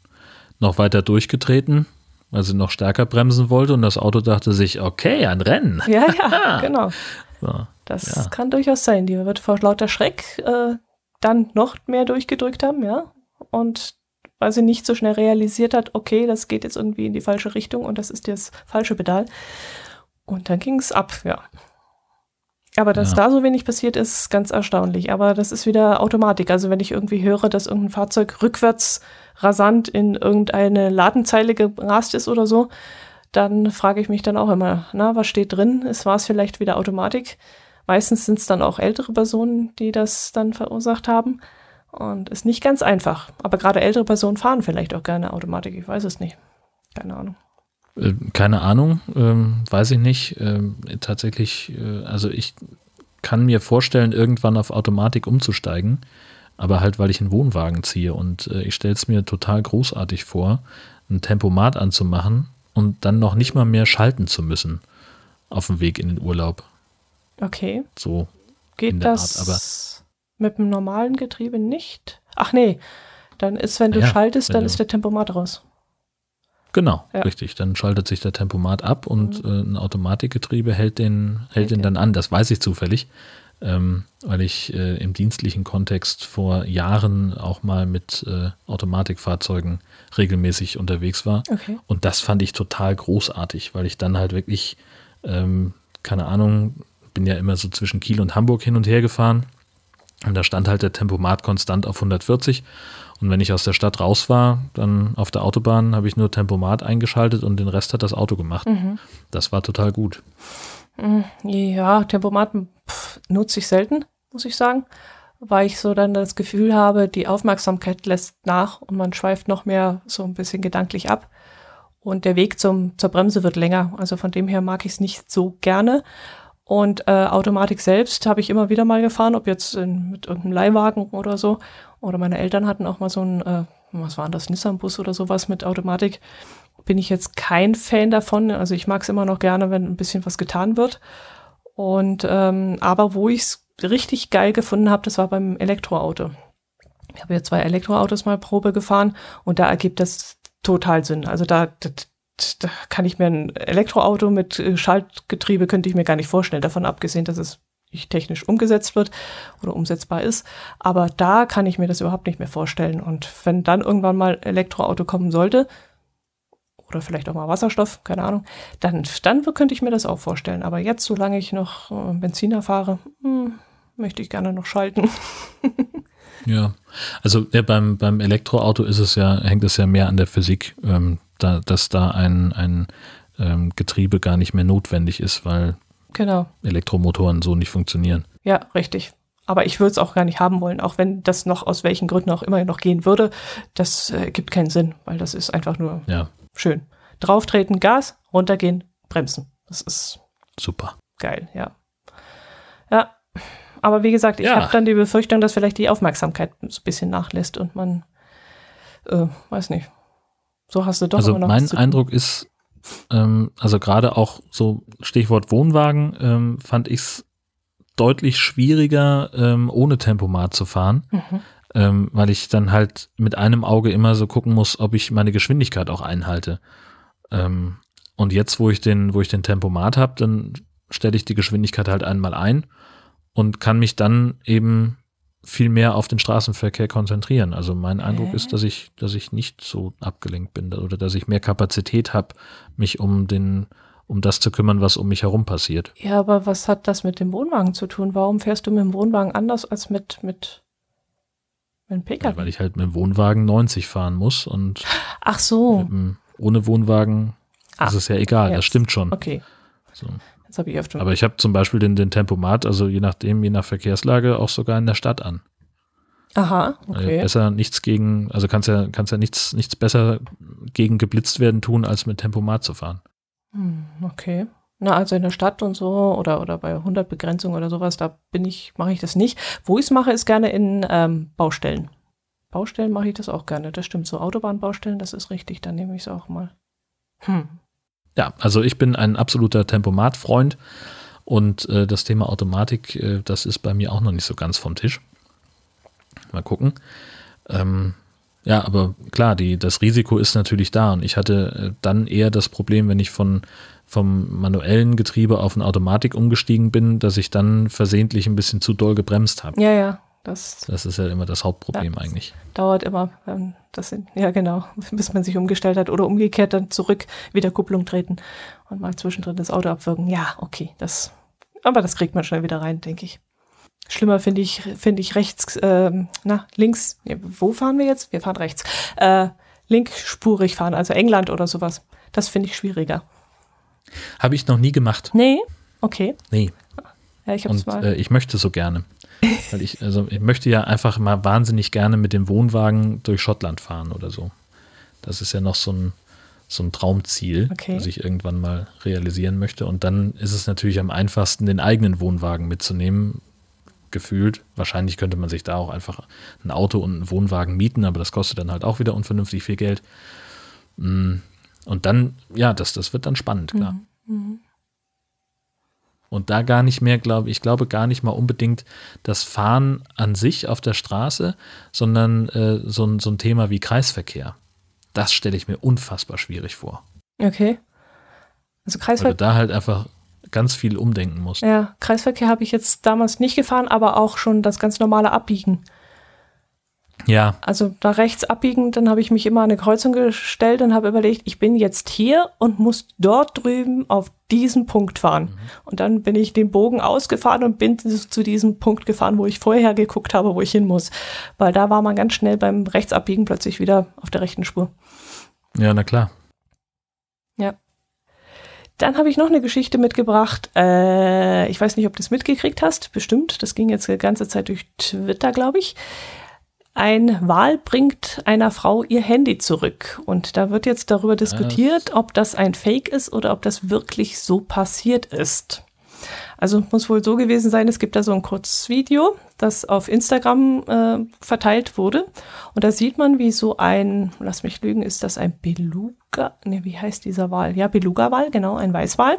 noch weiter durchgetreten, weil sie noch stärker bremsen wollte und das Auto dachte sich, okay, ein Rennen. (laughs) Ja, ja, (laughs) genau. So, das ja. kann durchaus sein. Die wird vor lauter Schreck äh, dann noch mehr durchgedrückt haben, ja. Und weil sie nicht so schnell realisiert hat, okay, das geht jetzt irgendwie in die falsche Richtung und das ist das falsche Pedal. Und dann ging es ab, ja. Aber dass ja. da so wenig passiert ist, ganz erstaunlich. Aber das ist wieder Automatik. Also wenn ich irgendwie höre, dass irgendein Fahrzeug rückwärts rasant in irgendeine Ladenzeile gerast ist oder so, dann frage ich mich dann auch immer, na, was steht drin? Es war es vielleicht wieder Automatik. Meistens sind es dann auch ältere Personen, die das dann verursacht haben. Und ist nicht ganz einfach. Aber gerade ältere Personen fahren vielleicht auch gerne Automatik. Ich weiß es nicht. Keine Ahnung. Äh, keine Ahnung, ähm, weiß ich nicht. Ähm, tatsächlich, äh, also ich kann mir vorstellen, irgendwann auf Automatik umzusteigen, aber halt, weil ich einen Wohnwagen ziehe und äh, ich stelle es mir total großartig vor, ein Tempomat anzumachen und dann noch nicht mal mehr schalten zu müssen auf dem Weg in den Urlaub. Okay. So. Geht das? Art, aber mit dem normalen Getriebe nicht? Ach nee, dann ist, wenn du ja, schaltest, dann ist der Tempomat raus. Genau, ja. richtig. Dann schaltet sich der Tempomat ab und mhm. äh, ein Automatikgetriebe hält den, hält, hält den dann an. Das weiß ich zufällig, ähm, weil ich äh, im dienstlichen Kontext vor Jahren auch mal mit äh, Automatikfahrzeugen regelmäßig unterwegs war. Okay. Und das fand ich total großartig, weil ich dann halt wirklich, ähm, keine Ahnung, bin ja immer so zwischen Kiel und Hamburg hin und her gefahren und da stand halt der Tempomat konstant auf 140. Und wenn ich aus der Stadt raus war, dann auf der Autobahn habe ich nur Tempomat eingeschaltet und den Rest hat das Auto gemacht. Mhm. Das war total gut. Mhm. Ja, Tempomat nutze ich selten, muss ich sagen, weil ich so dann das Gefühl habe, die Aufmerksamkeit lässt nach und man schweift noch mehr so ein bisschen gedanklich ab. Und der Weg zum, zur Bremse wird länger. Also von dem her mag ich es nicht so gerne. Und äh, Automatik selbst habe ich immer wieder mal gefahren, ob jetzt in, mit irgendeinem Leihwagen oder so. Oder meine Eltern hatten auch mal so ein, äh, was war das, Nissan-Bus oder sowas mit Automatik. Bin ich jetzt kein Fan davon. Also ich mag es immer noch gerne, wenn ein bisschen was getan wird. Und ähm, aber wo ich es richtig geil gefunden habe, das war beim Elektroauto. Ich habe ja zwei Elektroautos mal Probe gefahren und da ergibt das total Sinn. Also da, da kann ich mir ein Elektroauto mit äh, Schaltgetriebe könnte ich mir gar nicht vorstellen, davon abgesehen, dass es nicht technisch umgesetzt wird oder umsetzbar ist. Aber da kann ich mir das überhaupt nicht mehr vorstellen. Und wenn dann irgendwann mal Elektroauto kommen sollte, oder vielleicht auch mal Wasserstoff, keine Ahnung, dann, dann könnte ich mir das auch vorstellen. Aber jetzt, solange ich noch äh, Benziner fahre, hm, möchte ich gerne noch schalten. (laughs) ja, also ja, beim, beim Elektroauto ist es ja, hängt es ja mehr an der Physik. Ähm, da, dass da ein, ein ähm, Getriebe gar nicht mehr notwendig ist, weil genau. Elektromotoren so nicht funktionieren. Ja, richtig. Aber ich würde es auch gar nicht haben wollen, auch wenn das noch aus welchen Gründen auch immer noch gehen würde. Das äh, gibt keinen Sinn, weil das ist einfach nur Ja, schön. Drauftreten, Gas, runtergehen, bremsen. Das ist super. geil, ja. Ja, aber wie gesagt, ich Ja. habe dann die Befürchtung, dass vielleicht die Aufmerksamkeit so ein bisschen nachlässt und man, äh, weiß nicht. So hast du doch also immer noch mein. Eindruck ist, ähm, also gerade auch so Stichwort Wohnwagen, ähm, fand ich es deutlich schwieriger, ähm, ohne Tempomat zu fahren, Mhm. ähm, weil ich dann halt mit einem Auge immer so gucken muss, ob ich meine Geschwindigkeit auch einhalte. Ähm, und jetzt, wo ich den, wo ich den Tempomat habe, dann stelle ich die Geschwindigkeit halt einmal ein und kann mich dann eben viel mehr auf den Straßenverkehr konzentrieren. Also mein Eindruck Hä? ist, dass ich, dass ich nicht so abgelenkt bin oder dass ich mehr Kapazität habe, mich um den, um das zu kümmern, was um mich herum passiert. Ja, aber was hat das mit dem Wohnwagen zu tun? Warum fährst du mit dem Wohnwagen anders als mit, mit, mit dem Pkw? Weil ich halt mit dem Wohnwagen 90 fahren muss und Ach so, dem, ohne Wohnwagen Ah, ist es ja egal, jetzt. das stimmt schon. okay. So. Jetzt habe ich öfter. Aber ich habe zum Beispiel den, den Tempomat, also je nachdem, je nach Verkehrslage, auch sogar in der Stadt an. Aha, okay. Besser nichts gegen, also kannst ja, kannst ja nichts, nichts besser gegen geblitzt werden tun, als mit Tempomat zu fahren. Hm, okay. Na, also in der Stadt und so oder, oder bei 100 Begrenzung oder sowas, da bin ich, mache ich das nicht. Wo ich es mache, ist gerne in ähm, Baustellen. Baustellen mache ich das auch gerne. Das stimmt. So Autobahnbaustellen, das ist richtig. Dann nehme ich es auch mal. Hm. Ja, also ich bin ein absoluter Tempomat-Freund und äh, das Thema Automatik, äh, das ist bei mir auch noch nicht so ganz vom Tisch. Mal gucken. Ähm, ja, aber klar, die, das Risiko ist natürlich da und ich hatte äh, dann eher das Problem, wenn ich von vom manuellen Getriebe auf ein Automatik umgestiegen bin, dass ich dann versehentlich ein bisschen zu doll gebremst habe. Ja, ja. Das Das ist ja immer das Hauptproblem Ja. eigentlich. dauert immer. Das sind, ja, genau. Bis man sich umgestellt hat oder umgekehrt dann zurück, wieder Kupplung treten und mal zwischendrin das Auto abwürgen. Ja, okay. Das, aber das kriegt man schnell wieder rein, denke ich. Schlimmer finde ich, finde ich rechts, ähm, na, links, wo fahren wir jetzt? Wir fahren rechts. Äh, linkspurig fahren, also England oder sowas. Das finde ich schwieriger. Habe ich noch nie gemacht. Nee, okay. Nee. Ja, ich Und äh, ich möchte so gerne. Weil ich, also ich möchte ja einfach mal wahnsinnig gerne mit dem Wohnwagen durch Schottland fahren oder so. Das ist ja noch so ein, so ein Traumziel, Okay. das ich irgendwann mal realisieren möchte. Und dann ist es natürlich am einfachsten, den eigenen Wohnwagen mitzunehmen, gefühlt. Wahrscheinlich könnte man sich da auch einfach ein Auto und einen Wohnwagen mieten, aber das kostet dann halt auch wieder unvernünftig viel Geld. Mm, Und dann, ja, das, das wird dann spannend, klar. Mhm. Und da gar nicht mehr, glaube ich, glaube gar nicht mal unbedingt das Fahren an sich auf der Straße, sondern äh, so, ein, so ein Thema wie Kreisverkehr. Das stelle ich mir unfassbar schwierig vor. Okay. Also Weil du Kreisverkehr. da halt einfach ganz viel umdenken musst. Ja, Kreisverkehr habe ich jetzt damals nicht gefahren, aber auch schon das ganz normale Abbiegen. Ja, Also da rechts abbiegen, dann habe ich mich immer an eine Kreuzung gestellt und habe überlegt, ich bin jetzt hier und muss dort drüben auf diesen Punkt fahren. Und dann bin ich den Bogen ausgefahren und bin zu diesem Punkt gefahren, wo ich vorher geguckt habe, wo ich hin muss. Weil da war man ganz schnell beim Rechtsabbiegen plötzlich wieder auf der rechten Spur. ja, na klar. Dann habe ich noch eine Geschichte mitgebracht. Äh, ich weiß nicht, ob du es mitgekriegt hast. Bestimmt. Das ging jetzt die ganze Zeit durch Twitter, glaube ich. Ein Wal bringt einer Frau ihr Handy zurück. Und da wird jetzt darüber diskutiert, ob das ein Fake ist oder ob das wirklich so passiert ist. Also muss wohl so gewesen sein, es gibt da so ein Kurzvideo, das auf Instagram äh, verteilt wurde. Und da sieht man, wie so ein, lass mich lügen, ist das ein Beluga? Ne, wie heißt dieser Wal? Ja, Beluga-Wal, genau, ein Weißwal.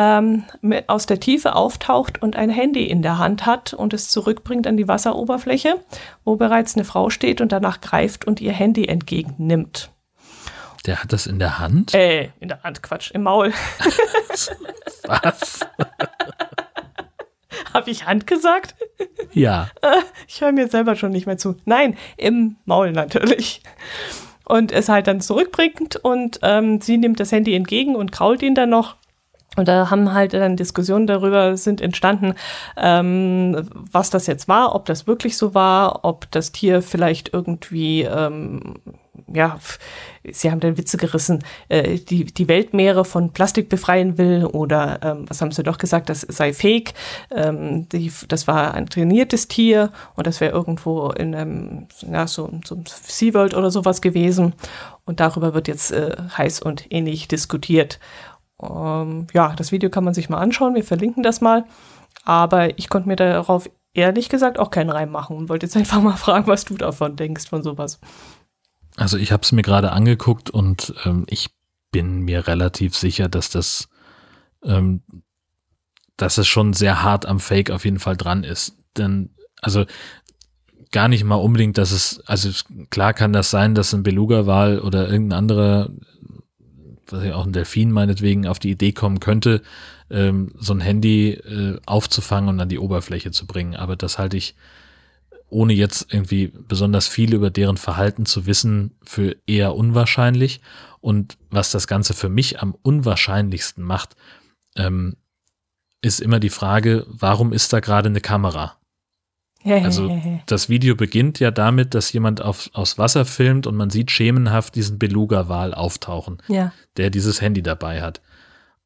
Ähm, aus der Tiefe auftaucht und ein Handy in der Hand hat und es zurückbringt an die Wasseroberfläche, wo bereits eine Frau steht und danach greift und ihr Handy entgegennimmt. Der hat das in der Hand? Äh, in der Hand, Quatsch, im Maul. Was? (laughs) Habe ich Hand gesagt? Ja. Ich höre mir selber schon nicht mehr zu. Nein, im Maul natürlich. Und es halt dann zurückbringt und ähm, sie nimmt das Handy entgegen und krault ihn dann noch Und da haben halt dann Diskussionen darüber sind entstanden, ähm, was das jetzt war, ob das wirklich so war, ob das Tier vielleicht irgendwie, ähm, ja, sie haben dann Witze gerissen, äh, die, die Weltmeere von Plastik befreien will oder ähm, was haben sie doch gesagt, das sei fake. Ähm, die, das war ein trainiertes Tier und das wäre irgendwo in einem, ja, so, so einem SeaWorld oder sowas gewesen. Und darüber wird jetzt äh, heiß und ähnlich diskutiert. Ähm, ja, das Video kann man sich mal anschauen. Wir verlinken das mal. Aber ich konnte mir darauf ehrlich gesagt auch keinen Reim machen und wollte jetzt (laughs) einfach mal fragen, was du davon denkst, von sowas. Also ich habe es mir gerade angeguckt und ähm, ich bin mir relativ sicher, dass das, ähm, dass es schon sehr hart am Fake auf jeden Fall dran ist. Denn, also gar nicht mal unbedingt, dass es, also klar kann das sein, dass ein Beluga-Wal oder irgendein anderer auch ein Delfin meinetwegen auf die Idee kommen könnte, ähm, so ein Handy äh, aufzufangen und an die Oberfläche zu bringen. Aber das halte ich, ohne jetzt irgendwie besonders viel über deren Verhalten zu wissen, für eher unwahrscheinlich. Und was das Ganze für mich am unwahrscheinlichsten macht, ähm, ist immer die Frage, warum ist da gerade eine Kamera? Also das Video beginnt ja damit, dass jemand auf, aufs Wasser filmt und man sieht schemenhaft diesen Beluga-Wal auftauchen, ja. der dieses Handy dabei hat.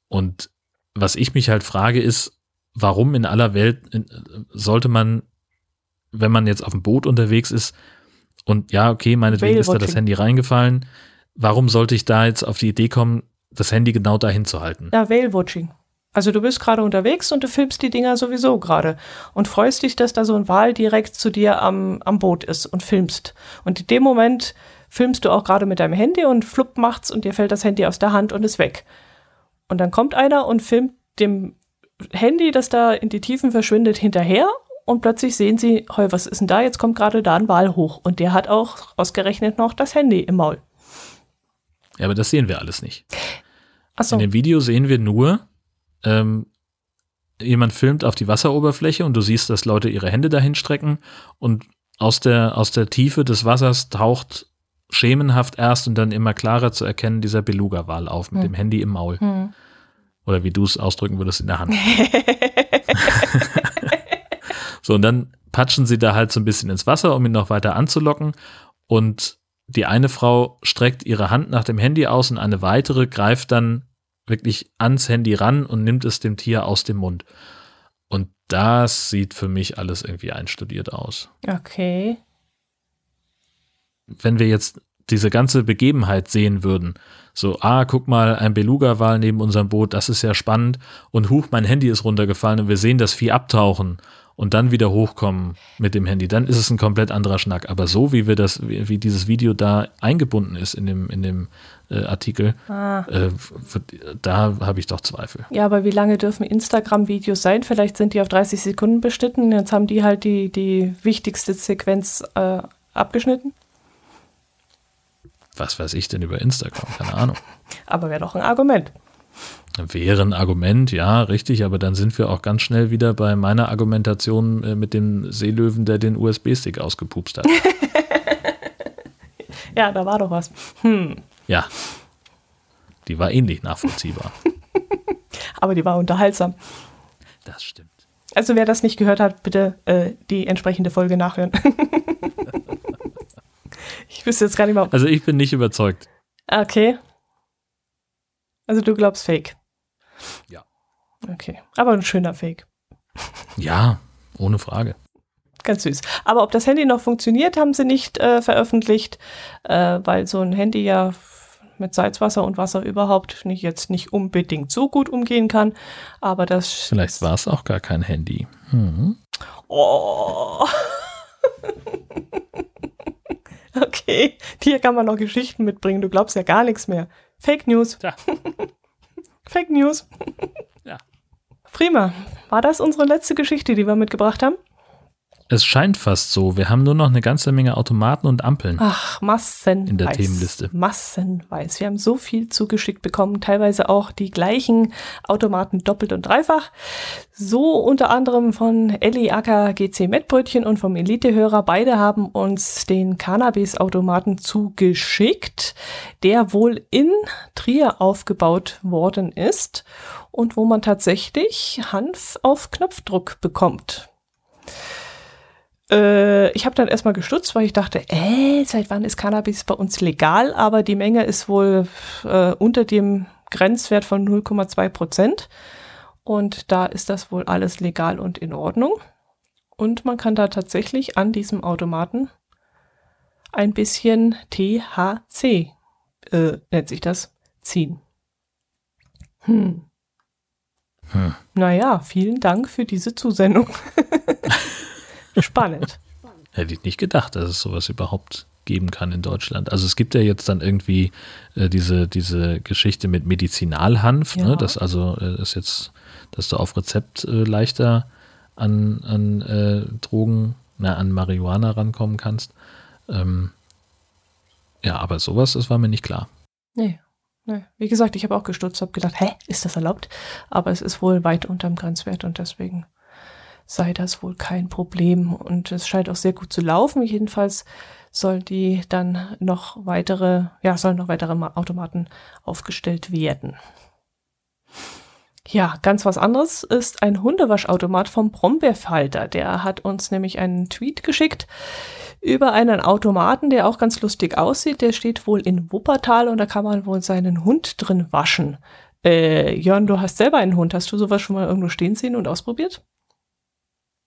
Und was ich mich halt frage ist, warum in aller Welt sollte man, wenn man jetzt auf dem Boot unterwegs ist und ja, okay, meinetwegen ist da das Handy reingefallen, warum sollte ich da jetzt auf die Idee kommen, das Handy genau dahin zu halten? Ja, Whale-Watching. Also du bist gerade unterwegs und du filmst die Dinger sowieso gerade und freust dich, dass da so ein Wal direkt zu dir am, am Boot ist und filmst. Und in dem Moment filmst du auch gerade mit deinem Handy und flupp macht's und dir fällt das Handy aus der Hand und ist weg. Und dann kommt einer und filmt dem Handy, das da in die Tiefen verschwindet, hinterher und plötzlich sehen sie, heu, was ist denn da? Jetzt kommt gerade da ein Wal hoch und der hat auch ausgerechnet noch das Handy im Maul. Ja, aber das sehen wir alles nicht. Ach so. In dem Video sehen wir nur, ähm, jemand filmt auf die Wasseroberfläche und du siehst, dass Leute ihre Hände dahin strecken und aus der, aus der Tiefe des Wassers taucht schemenhaft erst und dann immer klarer zu erkennen dieser Beluga-Wal auf mit hm. dem Handy im Maul. Hm. Oder wie du es ausdrücken würdest, in der Hand. (laughs) (laughs) so, und dann patschen sie da halt so ein bisschen ins Wasser, um ihn noch weiter anzulocken. Und die eine Frau streckt ihre Hand nach dem Handy aus und eine weitere greift dann wirklich ans Handy ran und nimmt es dem Tier aus dem Mund. Und das sieht für mich alles irgendwie einstudiert aus. Okay. Wenn wir jetzt diese ganze Begebenheit sehen würden, so, ah, guck mal, ein Beluga-Wal neben unserem Boot, das ist ja spannend, und huch, mein Handy ist runtergefallen und wir sehen das Vieh abtauchen und dann wieder hochkommen mit dem Handy, dann ist es ein komplett anderer Schnack. Aber so wie wir das, wie, wie dieses Video da eingebunden ist in dem, in dem äh, Artikel, ah. äh, da habe ich doch Zweifel. Ja, aber wie lange dürfen Instagram-Videos sein? Vielleicht sind die auf 30 Sekunden beschnitten. Jetzt haben die halt die, die wichtigste Sequenz äh, abgeschnitten. Was weiß ich denn über Instagram? Keine Ahnung. (laughs) aber wäre doch ein Argument. Wäre ein Argument, ja, richtig, aber dann sind wir auch ganz schnell wieder bei meiner Argumentation äh, mit dem Seelöwen, der den USB-Stick ausgepupst hat. (laughs) ja, da war doch was. Hm. Ja. Die war ähnlich nachvollziehbar. (laughs) aber die war unterhaltsam. Das stimmt. Also wer das nicht gehört hat, bitte äh, die entsprechende Folge nachhören. (laughs) ich wüsste jetzt gar nicht mal. Also ich bin nicht überzeugt. Okay. Also du glaubst Fake. Ja. Okay. Aber ein schöner Fake. Ja, ohne Frage. Ganz süß. Aber ob das Handy noch funktioniert, haben sie nicht äh, veröffentlicht, äh, weil so ein Handy ja mit Salzwasser und Wasser überhaupt nicht jetzt nicht unbedingt so gut umgehen kann. Aber das. Vielleicht war es auch gar kein Handy. Hm. Oh. (laughs) okay. Hier kann man noch Geschichten mitbringen. Du glaubst ja gar nichts mehr. Fake News. Ja. (laughs) Fake News. ja. Prima. War das unsere letzte Geschichte, die wir mitgebracht haben? Es scheint fast so. Wir haben nur noch eine ganze Menge Automaten und Ampeln. Ach, massenweise. In der Themenliste. Massenweise. Wir haben so viel zugeschickt bekommen, teilweise auch die gleichen Automaten doppelt und dreifach. So unter anderem von Elli Acker GC Mettbrötchen und vom Elitehörer. Beide haben uns den Cannabis-Automaten zugeschickt, der wohl in Trier aufgebaut worden ist und wo man tatsächlich Hanf auf Knopfdruck bekommt. Äh, ich habe dann erstmal gestutzt, weil ich dachte, äh, seit wann ist Cannabis bei uns legal? Aber die Menge ist wohl äh, unter dem Grenzwert von 0,2 Prozent. Und da ist das wohl alles legal und in Ordnung. Und man kann da tatsächlich an diesem Automaten ein bisschen THC, äh, nennt sich das, ziehen. Hm. Hm. Naja, vielen Dank für diese Zusendung. (laughs) Spannend. (laughs) Hätte ich nicht gedacht, dass es sowas überhaupt geben kann in Deutschland. Also es gibt ja jetzt dann irgendwie äh, diese, diese Geschichte mit Medizinalhanf, ne? ja. ne? das also äh, ist jetzt, dass du auf Rezept äh, leichter an, an äh, Drogen, na, an Marihuana rankommen kannst. Ähm, ja, aber sowas, das war mir nicht klar. Nee. nee. Wie gesagt, ich habe auch gestutzt, habe gedacht, hä, ist das erlaubt? Aber es ist wohl weit unterm Grenzwert und deswegen sei das wohl kein Problem. Und es scheint auch sehr gut zu laufen. Jedenfalls soll die dann noch weitere, ja, sollen noch weitere Automaten aufgestellt werden. Ja, ganz was anderes ist ein Hundewaschautomat vom Brombeerfalter. Der hat uns nämlich einen Tweet geschickt über einen Automaten, der auch ganz lustig aussieht. Der steht wohl in Wuppertal und da kann man wohl seinen Hund drin waschen. Äh, Jörn, du hast selber einen Hund. Hast du sowas schon mal irgendwo stehen sehen und ausprobiert?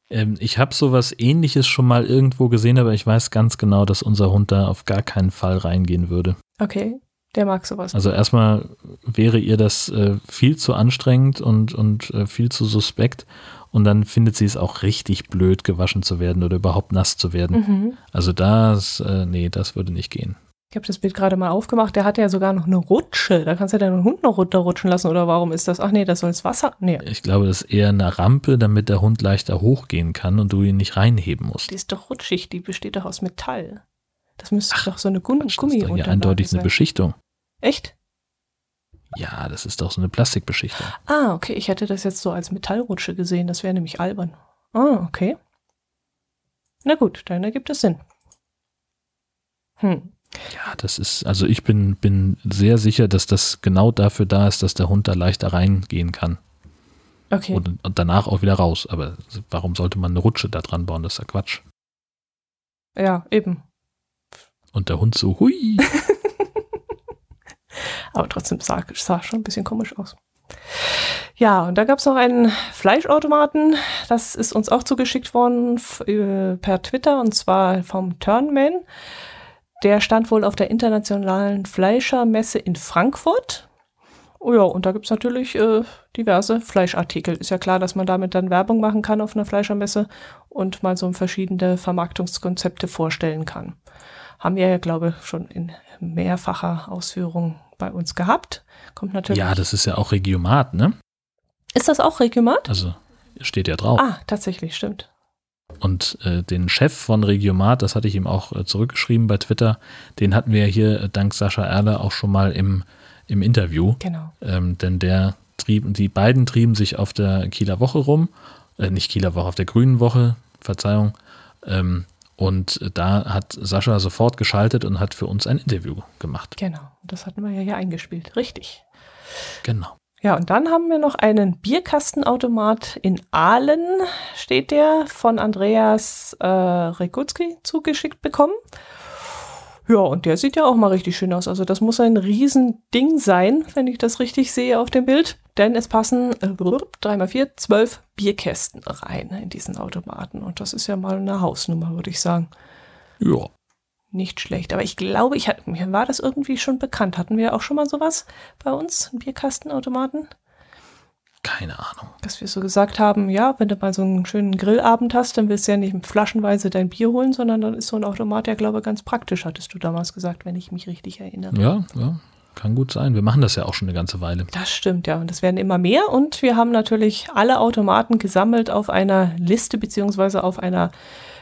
Ähm, ich habe sowas ähnliches schon mal irgendwo gesehen, aber ich weiß ganz genau, dass unser Hund da auf gar keinen Fall reingehen würde. Okay, der mag sowas. Also erstmal wäre ihr das äh, viel zu anstrengend und, und äh, viel zu suspekt. Und dann findet sie es auch richtig blöd, gewaschen zu werden oder überhaupt nass zu werden. Mhm. Also das, äh, nee, das würde nicht gehen. Ich habe das Bild gerade mal aufgemacht. Der hat ja sogar noch eine Rutsche. Da kannst du ja deinen Hund noch runterrutschen lassen. Oder warum ist das? Ach nee, das soll ins Wasser. Nee. Ich glaube, das ist eher eine Rampe, damit der Hund leichter hochgehen kann und du ihn nicht reinheben musst. Die ist doch rutschig. Die besteht doch aus Metall. Das müsste Ach, doch so eine Gummi Das ist doch hier eindeutig sein. eine Beschichtung. Echt? Ja, das ist doch so eine Plastikbeschichtung. Ah, okay. Ich hätte das jetzt so als Metallrutsche gesehen. Das wäre nämlich albern. Ah, okay. Na gut, dann ergibt es Sinn. Hm. Ja, das ist, also ich bin, bin sehr sicher, dass das genau dafür da ist, dass der Hund da leichter reingehen kann. Okay. Und, und danach auch wieder raus. Aber warum sollte man eine Rutsche da dran bauen? Das ist ja Quatsch. Ja, eben. Und der Hund so, hui. (laughs) Aber trotzdem sah, sah schon ein bisschen komisch aus. Ja, und da gab es noch einen Fleischautomaten. Das ist uns auch zugeschickt worden äh, per Twitter und zwar vom Turnman. Der stand wohl auf der internationalen Fleischermesse in Frankfurt. Oh ja, und da gibt es natürlich äh, diverse Fleischartikel. Ist ja klar, dass man damit dann Werbung machen kann auf einer Fleischermesse und mal so verschiedene Vermarktungskonzepte vorstellen kann. Haben wir ja, glaube ich, schon in mehrfacher Ausführung bei uns gehabt. Kommt natürlich. Ja, das ist ja auch Regiomat, ne? Ist das auch Regiomat? Also steht ja drauf. Ah, tatsächlich, stimmt. Und äh, den Chef von Regiomat, das hatte ich ihm auch äh, zurückgeschrieben bei Twitter, den hatten wir hier äh, dank Sascha Erle auch schon mal im, im Interview. Genau. Ähm, denn der trieb, die beiden trieben sich auf der Kieler Woche rum, äh, nicht Kieler Woche, auf der Grünen Woche, Verzeihung. Ähm, und da hat Sascha sofort geschaltet und hat für uns ein Interview gemacht. Genau, das hatten wir ja hier eingespielt, richtig. Genau. Ja, und dann haben wir noch einen Bierkastenautomat in Aalen, steht der, von Andreas äh, Rekutski zugeschickt bekommen. Ja, und der sieht ja auch mal richtig schön aus. Also das muss ein Riesending sein, wenn ich das richtig sehe auf dem Bild. Denn es passen äh, 3x4, 12 Bierkästen rein in diesen Automaten. Und das ist ja mal eine Hausnummer, würde ich sagen. Ja nicht schlecht. Aber ich glaube, ich hatte, mir war das irgendwie schon bekannt. Hatten wir auch schon mal sowas bei uns, einen Bierkastenautomaten? Keine Ahnung. Dass wir so gesagt haben, ja, wenn du mal so einen schönen Grillabend hast, dann willst du ja nicht flaschenweise dein Bier holen, sondern dann ist so ein Automat ja, glaube ich, ganz praktisch, hattest du damals gesagt, wenn ich mich richtig erinnere. Ja, ja. Kann gut sein. Wir machen das ja auch schon eine ganze Weile. Das stimmt, ja. Und es werden immer mehr. Und wir haben natürlich alle Automaten gesammelt auf einer Liste beziehungsweise auf einer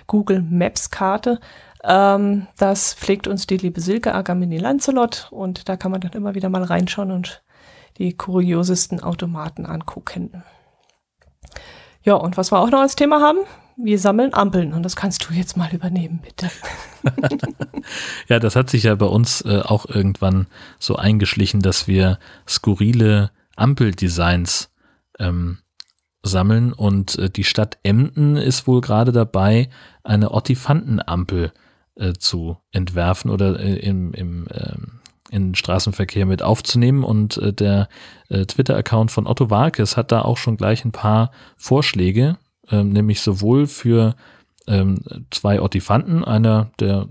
Google Maps Karte. Ähm, das pflegt uns die liebe Silke Agamini Lancelot und da kann man dann immer wieder mal reinschauen und die kuriosesten Automaten angucken. Ja, und was wir auch noch als Thema haben, wir sammeln Ampeln und das kannst du jetzt mal übernehmen, bitte. (laughs) ja, das hat sich ja bei uns äh, auch irgendwann so eingeschlichen, dass wir skurrile Ampeldesigns ähm, sammeln und äh, die Stadt Emden ist wohl gerade dabei, eine Ottifantenampel äh, zu entwerfen oder äh, im, im ähm, in Straßenverkehr mit aufzunehmen. Und äh, der äh, Twitter-Account von Otto Walkes hat da auch schon gleich ein paar Vorschläge, ähm, nämlich sowohl für ähm, zwei Ottifanten, einer der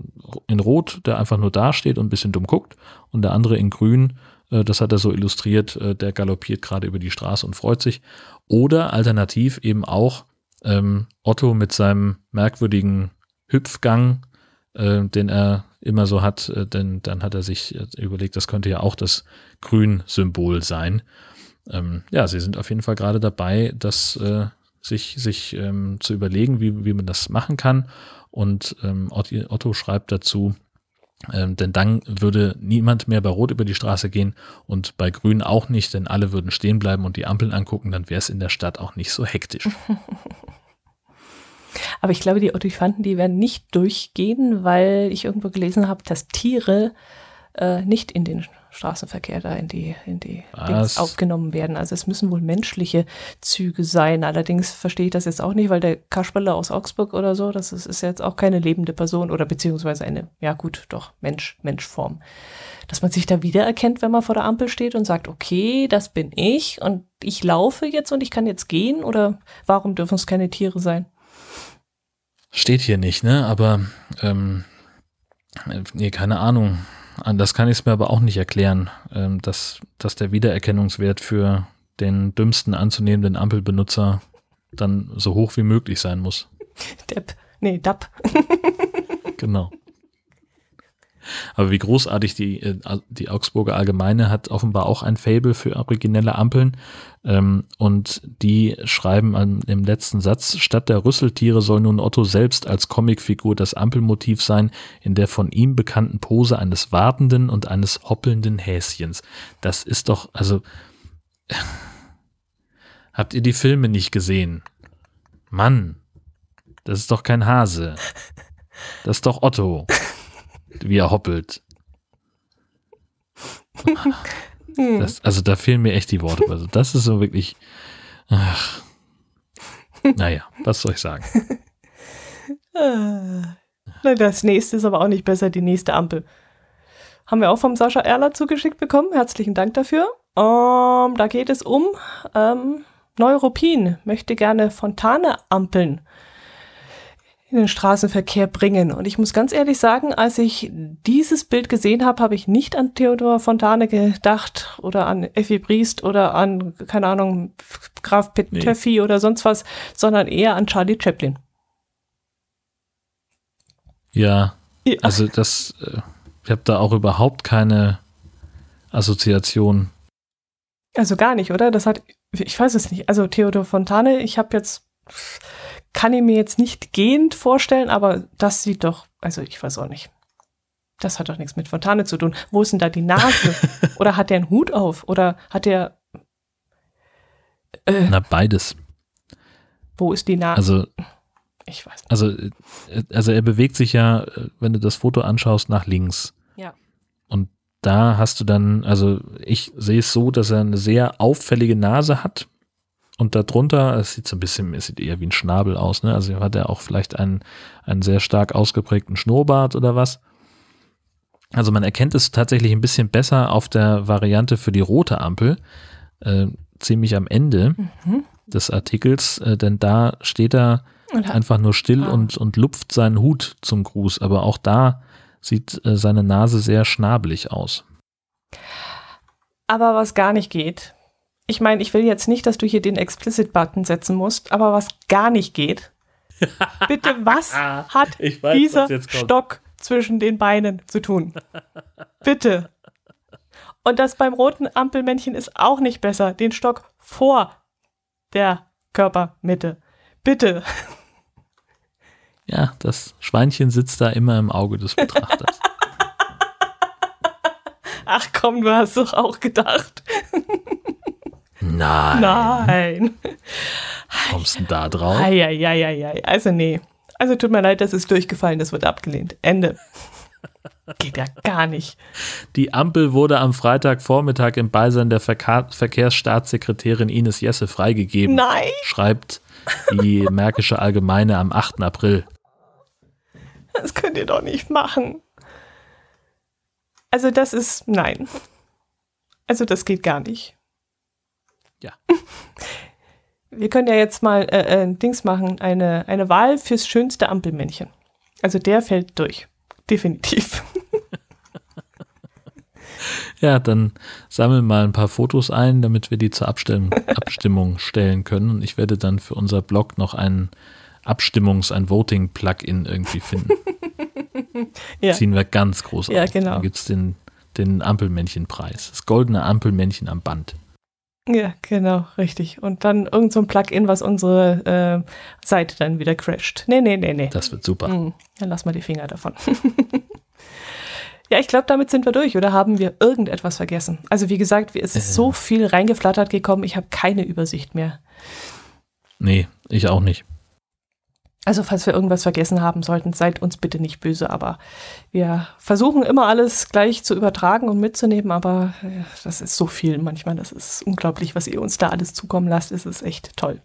in Rot, der einfach nur dasteht und ein bisschen dumm guckt, und der andere in Grün, äh, das hat er so illustriert, äh, der galoppiert gerade über die Straße und freut sich. Oder alternativ eben auch ähm, Otto mit seinem merkwürdigen Hüpfgang, äh, den er immer so hat, äh, denn dann hat er sich äh, überlegt, das könnte ja auch das Grün-Symbol sein. Ähm, ja, sie sind auf jeden Fall gerade dabei, das äh, sich, sich ähm, zu überlegen, wie, wie man das machen kann. Und ähm, Otto schreibt dazu, ähm, denn dann würde niemand mehr bei Rot über die Straße gehen und bei Grün auch nicht, denn alle würden stehen bleiben und die Ampeln angucken, dann wäre es in der Stadt auch nicht so hektisch. (laughs) Aber ich glaube, die Ottifanten, die werden nicht durchgehen, weil ich irgendwo gelesen habe, dass Tiere äh, nicht in den Straßenverkehr da in die, in die Dings aufgenommen werden. Also es müssen wohl menschliche Züge sein. Allerdings verstehe ich das jetzt auch nicht, weil der Kasperle aus Augsburg oder so, das ist, ist jetzt auch keine lebende Person oder beziehungsweise eine, ja gut, doch, Mensch, Menschform. Dass man sich da wiedererkennt, wenn man vor der Ampel steht und sagt, okay, das bin ich und ich laufe jetzt und ich kann jetzt gehen oder warum dürfen es keine Tiere sein? Steht hier nicht, ne? Aber ähm, nee, keine Ahnung. Das kann ich es mir aber auch nicht erklären, ähm, dass, dass der Wiedererkennungswert für den dümmsten anzunehmenden Ampelbenutzer dann so hoch wie möglich sein muss. Depp. Nee, Dapp. genau. (laughs) Aber wie großartig die, äh, die Augsburger Allgemeine hat offenbar auch ein Fable für originelle Ampeln. Ähm, und die schreiben an, im letzten Satz, statt der Rüsseltiere soll nun Otto selbst als Comicfigur das Ampelmotiv sein, in der von ihm bekannten Pose eines wartenden und eines hoppelnden Häschens. Das ist doch, also, (laughs) habt ihr die Filme nicht gesehen? Mann, das ist doch kein Hase. Das ist doch Otto wie er hoppelt. Das, also da fehlen mir echt die Worte. Also das ist so wirklich. Ach. Naja, was soll ich sagen? das nächste ist aber auch nicht besser, die nächste Ampel. Haben wir auch vom Sascha Erler zugeschickt bekommen. Herzlichen Dank dafür. Um, da geht es um ähm, Neuropin. Möchte gerne Fontane ampeln in den Straßenverkehr bringen. Und ich muss ganz ehrlich sagen, als ich dieses Bild gesehen habe, habe ich nicht an Theodor Fontane gedacht oder an Effi Briest oder an, keine Ahnung, Graf Petöffi nee. oder sonst was, sondern eher an Charlie Chaplin. Ja, ja. also das, äh, ich habe da auch überhaupt keine Assoziation. Also gar nicht, oder? Das hat, ich weiß es nicht. Also Theodor Fontane, ich habe jetzt kann ich mir jetzt nicht gehend vorstellen, aber das sieht doch, also ich weiß auch nicht. Das hat doch nichts mit Fontane zu tun. Wo ist denn da die Nase? (laughs) Oder hat der einen Hut auf? Oder hat der. Äh, Na, beides. Wo ist die Nase? Also. Ich weiß nicht. Also, äh, also er bewegt sich ja, äh, wenn du das Foto anschaust, nach links. Ja. Und da hast du dann, also ich sehe es so, dass er eine sehr auffällige Nase hat und darunter, es sieht so ein bisschen, es sieht eher wie ein Schnabel aus, ne? Also hat er auch vielleicht einen, einen sehr stark ausgeprägten Schnurrbart oder was. Also man erkennt es tatsächlich ein bisschen besser auf der Variante für die rote Ampel, äh, ziemlich am Ende mhm. des Artikels, äh, denn da steht er einfach nur still ah. und, und lupft seinen Hut zum Gruß, aber auch da sieht äh, seine Nase sehr schnabelig aus. Aber was gar nicht geht, ich meine, ich will jetzt nicht, dass du hier den Explicit-Button setzen musst, aber was gar nicht geht, (laughs) bitte, was hat weiß, dieser was Stock zwischen den Beinen zu tun? bitte. Und das beim roten Ampelmännchen ist auch nicht besser. Den Stock vor der Körpermitte. Bitte. Ja, das Schweinchen sitzt da immer im Auge des Betrachters. (laughs) Ach komm, du hast doch auch gedacht. Nein. Nein. Kommst du da drauf? Eieieiei. Also nee. Also tut mir leid, das ist durchgefallen, das wird abgelehnt. Ende. Geht ja gar nicht. Die Ampel wurde am Freitagvormittag im Beisein der Verka Verkehrsstaatssekretärin Ines Jesse freigegeben. Nein. Schreibt die Märkische Allgemeine am 8. April. Das könnt ihr doch nicht machen. Also das ist, nein. Also das geht gar nicht. Ja. (laughs) Wir können ja jetzt mal äh, äh, Dings machen, eine, eine Wahl fürs schönste Ampelmännchen. Also der fällt durch. Definitiv. (laughs) Ja, dann sammeln mal ein paar Fotos ein, damit wir die zur Abstimmung, Abstimmung stellen können. Und ich werde dann für unser Blog noch ein Abstimmungs-, ein Voting-Plugin irgendwie finden. (laughs) Ja. Ziehen wir ganz groß Ja, auf. genau. Dann gibt es den, den Ampelmännchenpreis. Das goldene Ampelmännchen am Band. Ja, genau, richtig. Und dann irgend so ein Plugin, was unsere äh, Seite dann wieder crasht. Nee, nee, nee, nee. Das wird super. Hm, dann lass mal die Finger davon. (laughs) ja, ich glaube, damit sind wir durch. Oder haben wir irgendetwas vergessen? Also wie gesagt, es ist Äh. so viel reingeflattert gekommen, ich habe keine Übersicht mehr. Nee, ich auch nicht. Also falls wir irgendwas vergessen haben sollten, seid uns bitte nicht böse, aber wir versuchen immer alles gleich zu übertragen und mitzunehmen, aber äh, das ist so viel manchmal, das ist unglaublich, was ihr uns da alles zukommen lasst, es ist echt toll.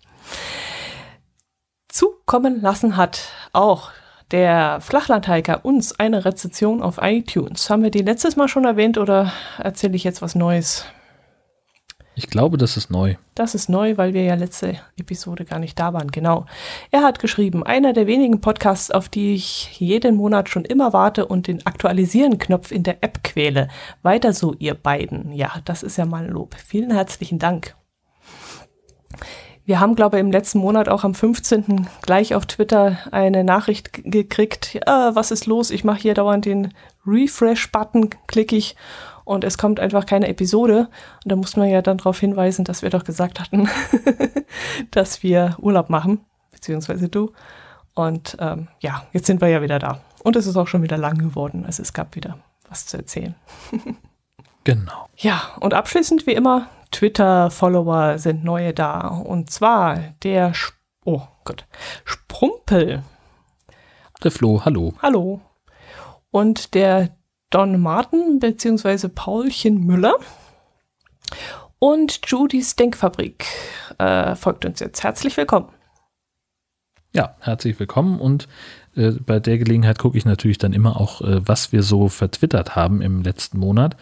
Zukommen lassen hat auch der Flachlandhiker uns eine Rezension auf iTunes. Haben wir die letztes Mal schon erwähnt oder erzähle ich jetzt was Neues? Ich glaube, das ist neu. Das ist neu, weil wir ja letzte Episode gar nicht da waren. Genau. Er hat geschrieben, einer der wenigen Podcasts, auf die ich jeden Monat schon immer warte und den Aktualisieren-Knopf in der App quäle. Weiter so, ihr beiden. Ja, das ist ja mal ein Lob. Vielen herzlichen Dank. Wir haben, glaube ich, im letzten Monat auch am 15. gleich auf Twitter eine Nachricht gekriegt. Ja, was ist los? Ich mache hier dauernd den Refresh-Button, klicke ich und es kommt einfach keine Episode. Und da muss man ja dann darauf hinweisen, dass wir doch gesagt hatten, (laughs) dass wir Urlaub machen, beziehungsweise du. Und ähm, ja, jetzt sind wir ja wieder da. Und es ist auch schon wieder lang geworden. Also es gab wieder was zu erzählen. (laughs) Genau. Ja, und abschließend wie immer, Twitter-Follower sind neue da. Und zwar der, Sch oh Gott, Sprumpel. Der Flo, hallo. Hallo. Und der Don Martin beziehungsweise Paulchen Müller. Und Judys Denkfabrik äh, folgt uns jetzt. Herzlich willkommen. Ja, herzlich willkommen und äh, bei der Gelegenheit gucke ich natürlich dann immer auch, äh, was wir so vertwittert haben im letzten Monat.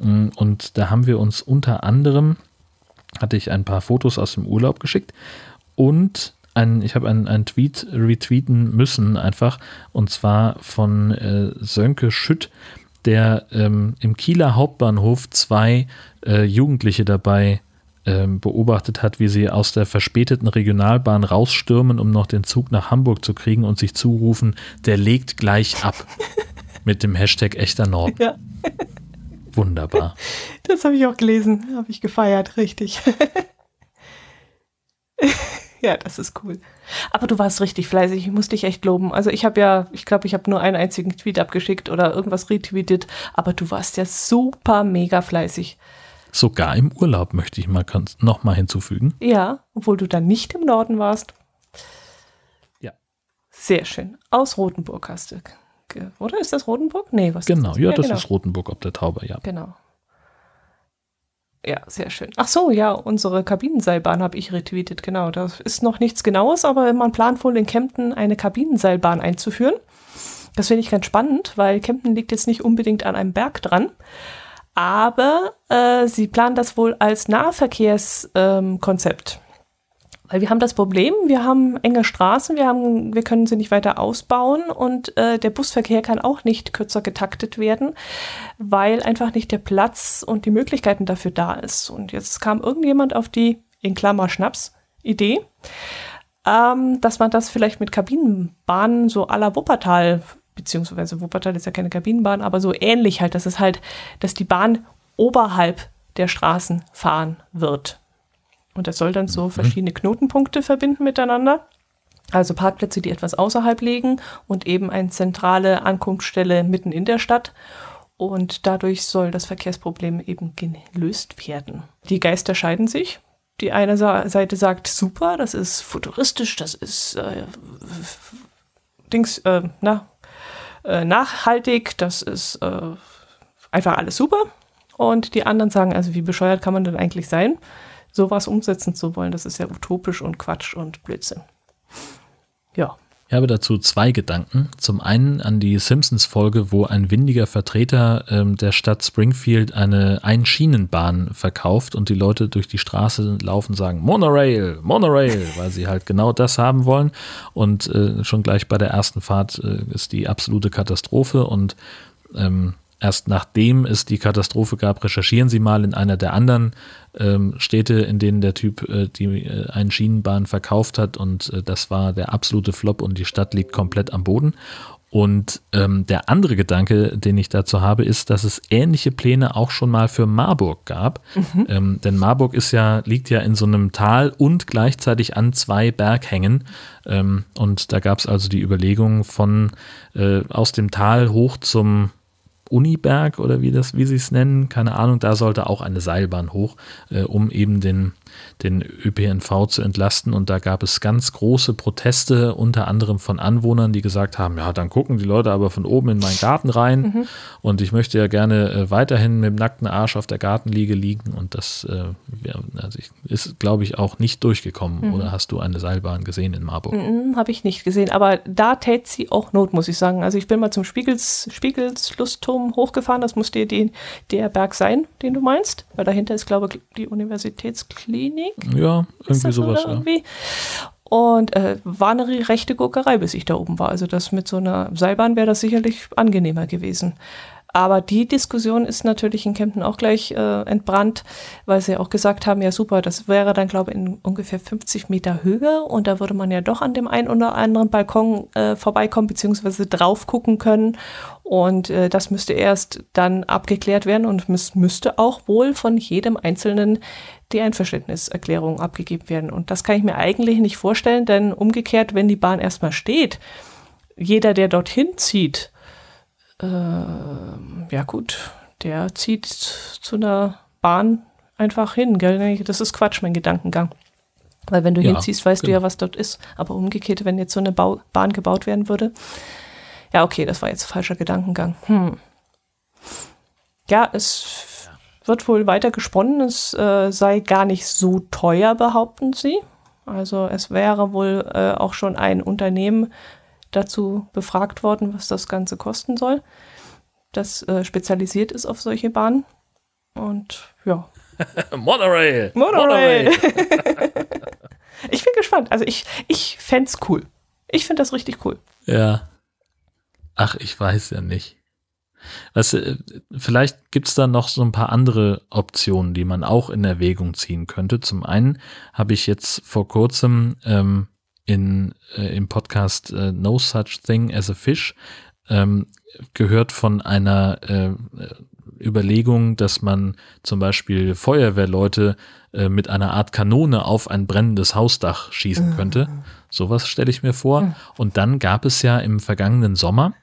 Mm, Und da haben wir uns unter anderem, hatte ich ein paar Fotos aus dem Urlaub geschickt und ein, ich habe einen, einen Tweet retweeten müssen einfach und zwar von äh, Sönke Schütt, der ähm, im Kieler Hauptbahnhof zwei äh, Jugendliche dabei ähm, beobachtet hat, wie sie aus der verspäteten Regionalbahn rausstürmen, um noch den Zug nach Hamburg zu kriegen und sich zurufen, der legt gleich ab. (laughs) Mit dem Hashtag echter Norden. Ja, Wunderbar. das habe ich auch gelesen. Habe ich gefeiert, richtig. (laughs) (laughs) ja, das ist cool. Aber du warst richtig fleißig. Ich muss dich echt loben. Also ich habe ja, ich glaube, ich habe nur einen einzigen Tweet abgeschickt oder irgendwas retweetet. Aber du warst ja super mega fleißig. Sogar im Urlaub möchte ich mal nochmal hinzufügen. Ja, obwohl du dann nicht im Norden warst. Ja. Sehr schön. Aus Rothenburg hast du. Oder ist das Rothenburg? Nee, was Genau, ist ja, das genau. ist Rotenburg ob der Taube, ja. Genau. Ja, sehr schön. Ach so, ja, unsere Kabinenseilbahn habe ich retweetet, genau. Da ist noch nichts Genaues, aber man plant wohl in Kempten eine Kabinenseilbahn einzuführen. Das finde ich ganz spannend, weil Kempten liegt jetzt nicht unbedingt an einem Berg dran. Aber äh, sie planen das wohl als Nahverkehrskonzept. Ähm. Weil wir haben das Problem, wir haben enge Straßen, wir, haben, wir können sie nicht weiter ausbauen und äh, der Busverkehr kann auch nicht kürzer getaktet werden, weil einfach nicht der Platz und die Möglichkeiten dafür da ist. Und jetzt kam irgendjemand auf die, in Klammer Schnaps, Idee, ähm, dass man das vielleicht mit Kabinenbahnen so à la Wuppertal, beziehungsweise Wuppertal ist ja keine Kabinenbahn, aber so ähnlich halt, dass es halt, dass die Bahn oberhalb der Straßen fahren wird. Und das soll dann so verschiedene Knotenpunkte verbinden miteinander. Also Parkplätze, die etwas außerhalb liegen und eben eine zentrale Ankunftsstelle mitten in der Stadt. Und dadurch soll das Verkehrsproblem eben gelöst werden. Die Geister scheiden sich. Die eine Seite sagt, super, das ist futuristisch, das ist äh, Dings, äh, na, äh, nachhaltig, das ist äh, einfach alles super. Und die anderen sagen, also wie bescheuert kann man denn eigentlich sein, sowas umsetzen zu wollen? Das ist ja utopisch und Quatsch und Blödsinn. Ja. Ich habe dazu zwei Gedanken. Zum einen an die Simpsons-Folge, wo ein windiger Vertreter ähm, der Stadt Springfield eine Einschienenbahn verkauft und die Leute durch die Straße laufen und sagen Monorail, Monorail, (laughs) weil sie halt genau das haben wollen. Und äh, schon gleich bei der ersten Fahrt äh, ist die absolute Katastrophe und ähm, Erst nachdem es die Katastrophe gab, recherchieren Sie mal in einer der anderen ähm, Städte, in denen der Typ äh, die äh, eine Schienenbahn verkauft hat und äh, das war der absolute Flop und die Stadt liegt komplett am Boden. Und ähm, der andere Gedanke, den ich dazu habe, ist, dass es ähnliche Pläne auch schon mal für Marburg gab. Mhm. Ähm, denn Marburg ist ja, liegt ja in so einem Tal und gleichzeitig an zwei Berghängen. Ähm, und da gab es also die Überlegung von äh, aus dem Tal hoch zum Uniberg oder wie wie sie es nennen, keine Ahnung, da sollte auch eine Seilbahn hoch, äh, um eben den, den ÖPNV zu entlasten. Und da gab es ganz große Proteste, unter anderem von Anwohnern, die gesagt haben, ja, dann gucken die Leute aber von oben in meinen Garten rein. Mhm. Und ich möchte ja gerne äh, weiterhin mit dem nackten Arsch auf der Gartenliege liegen. Und das äh, also ist, glaube ich, auch nicht durchgekommen. Mhm. Oder hast du eine Seilbahn gesehen in Marburg? Mhm, Habe ich nicht gesehen, aber da tät sie auch Not, muss ich sagen. Also ich bin mal zum Spiegels, Spiegels Lustturm oben hochgefahren. Das muss dir der Berg sein, den du meinst. Weil dahinter ist, glaube ich, die Universitätsklinik. Ja, irgendwie sowas. Irgendwie? Und äh, war eine rechte Gurkerei, bis ich da oben war. Also das mit so einer Seilbahn wäre das sicherlich angenehmer gewesen. Aber die Diskussion ist natürlich in Kempten auch gleich äh, entbrannt, weil sie auch gesagt haben, ja super, das wäre dann, glaube ich, in ungefähr 50 Meter Höhe und da würde man ja doch an dem einen oder anderen Balkon äh, vorbeikommen, beziehungsweise drauf gucken können. Und äh, das müsste erst dann abgeklärt werden und es müsste auch wohl von jedem Einzelnen die Einverständniserklärung abgegeben werden. Und das kann ich mir eigentlich nicht vorstellen, denn umgekehrt, wenn die Bahn erstmal steht, jeder, der dorthin zieht, äh, ja gut, der zieht zu einer Bahn einfach hin, gell? Das ist Quatsch, mein Gedankengang. Weil wenn du ja, hinziehst, weißt genau. du ja, was dort ist. Aber umgekehrt, wenn jetzt so eine Bau Bahn gebaut werden würde. Ja, okay, das war jetzt falscher Gedankengang. Hm. Ja, es wird wohl weiter gesponnen. Es äh, sei gar nicht so teuer, behaupten sie. Also es wäre wohl äh, auch schon ein Unternehmen dazu befragt worden, was das Ganze kosten soll. Das äh, spezialisiert ist auf solche Bahnen. Und ja. (laughs) Monorail! Monorail! (laughs) Ich bin gespannt. Also ich, ich fände es cool. Ich finde das richtig cool. Ja. Ach, ich weiß ja nicht. Weißt du, vielleicht gibt es da noch so ein paar andere Optionen, die man auch in Erwägung ziehen könnte. Zum einen habe ich jetzt vor kurzem ähm, in, äh, im Podcast äh, No Such Thing as a Fish ähm, gehört von einer äh, Überlegung, dass man zum Beispiel Feuerwehrleute äh, mit einer Art Kanone auf ein brennendes Hausdach schießen mhm. könnte. Sowas stelle ich mir vor. Mhm. Und dann gab es ja im vergangenen Sommer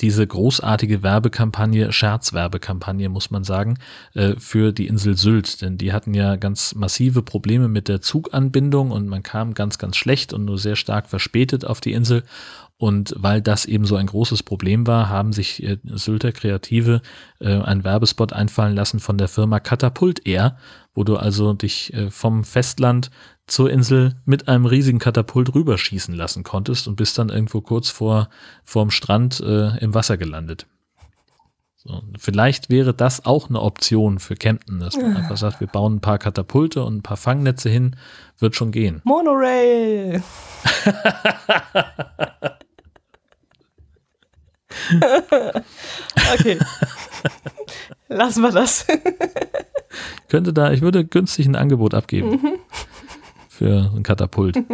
diese großartige Werbekampagne, Scherzwerbekampagne, muss man sagen, äh, für die Insel Sylt. Denn die hatten ja ganz massive Probleme mit der Zuganbindung und man kam ganz, ganz schlecht und nur sehr stark verspätet auf die Insel. Und weil das eben so ein großes Problem war, haben sich äh, Sylter Kreative äh, einen Werbespot einfallen lassen von der Firma Katapult Air, wo du also dich äh, vom Festland zur Insel mit einem riesigen Katapult rüberschießen lassen konntest und bist dann irgendwo kurz vor vorm Strand äh, im Wasser gelandet. So, vielleicht wäre das auch eine Option für Kempten, dass man einfach sagt, wir bauen ein paar Katapulte und ein paar Fangnetze hin, wird schon gehen. Monorail! (laughs) okay. Lassen wir das. Könnte da, ich würde günstig ein Angebot abgeben. Mhm. Für ein Katapult. (laughs)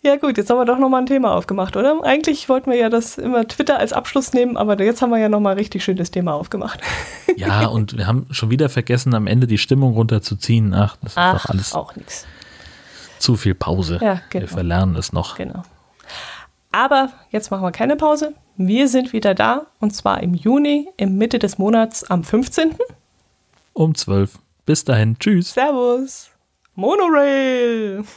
Ja gut, jetzt haben wir doch nochmal ein Thema aufgemacht, oder? Eigentlich wollten wir ja das immer Twitter als Abschluss nehmen, aber jetzt haben wir ja nochmal richtig schönes Thema aufgemacht. (laughs) Ja, und wir haben schon wieder vergessen, am Ende die Stimmung runterzuziehen. Ach, das ist Ach, doch alles. auch nichts. Zu viel Pause. Ja, genau. Wir verlernen es noch. Genau. Aber jetzt machen wir keine Pause. Wir sind wieder da und zwar im Juni, im Mitte des Monats am 15. Um 12. Bis dahin. Tschüss. Servus. Monorail. (laughs)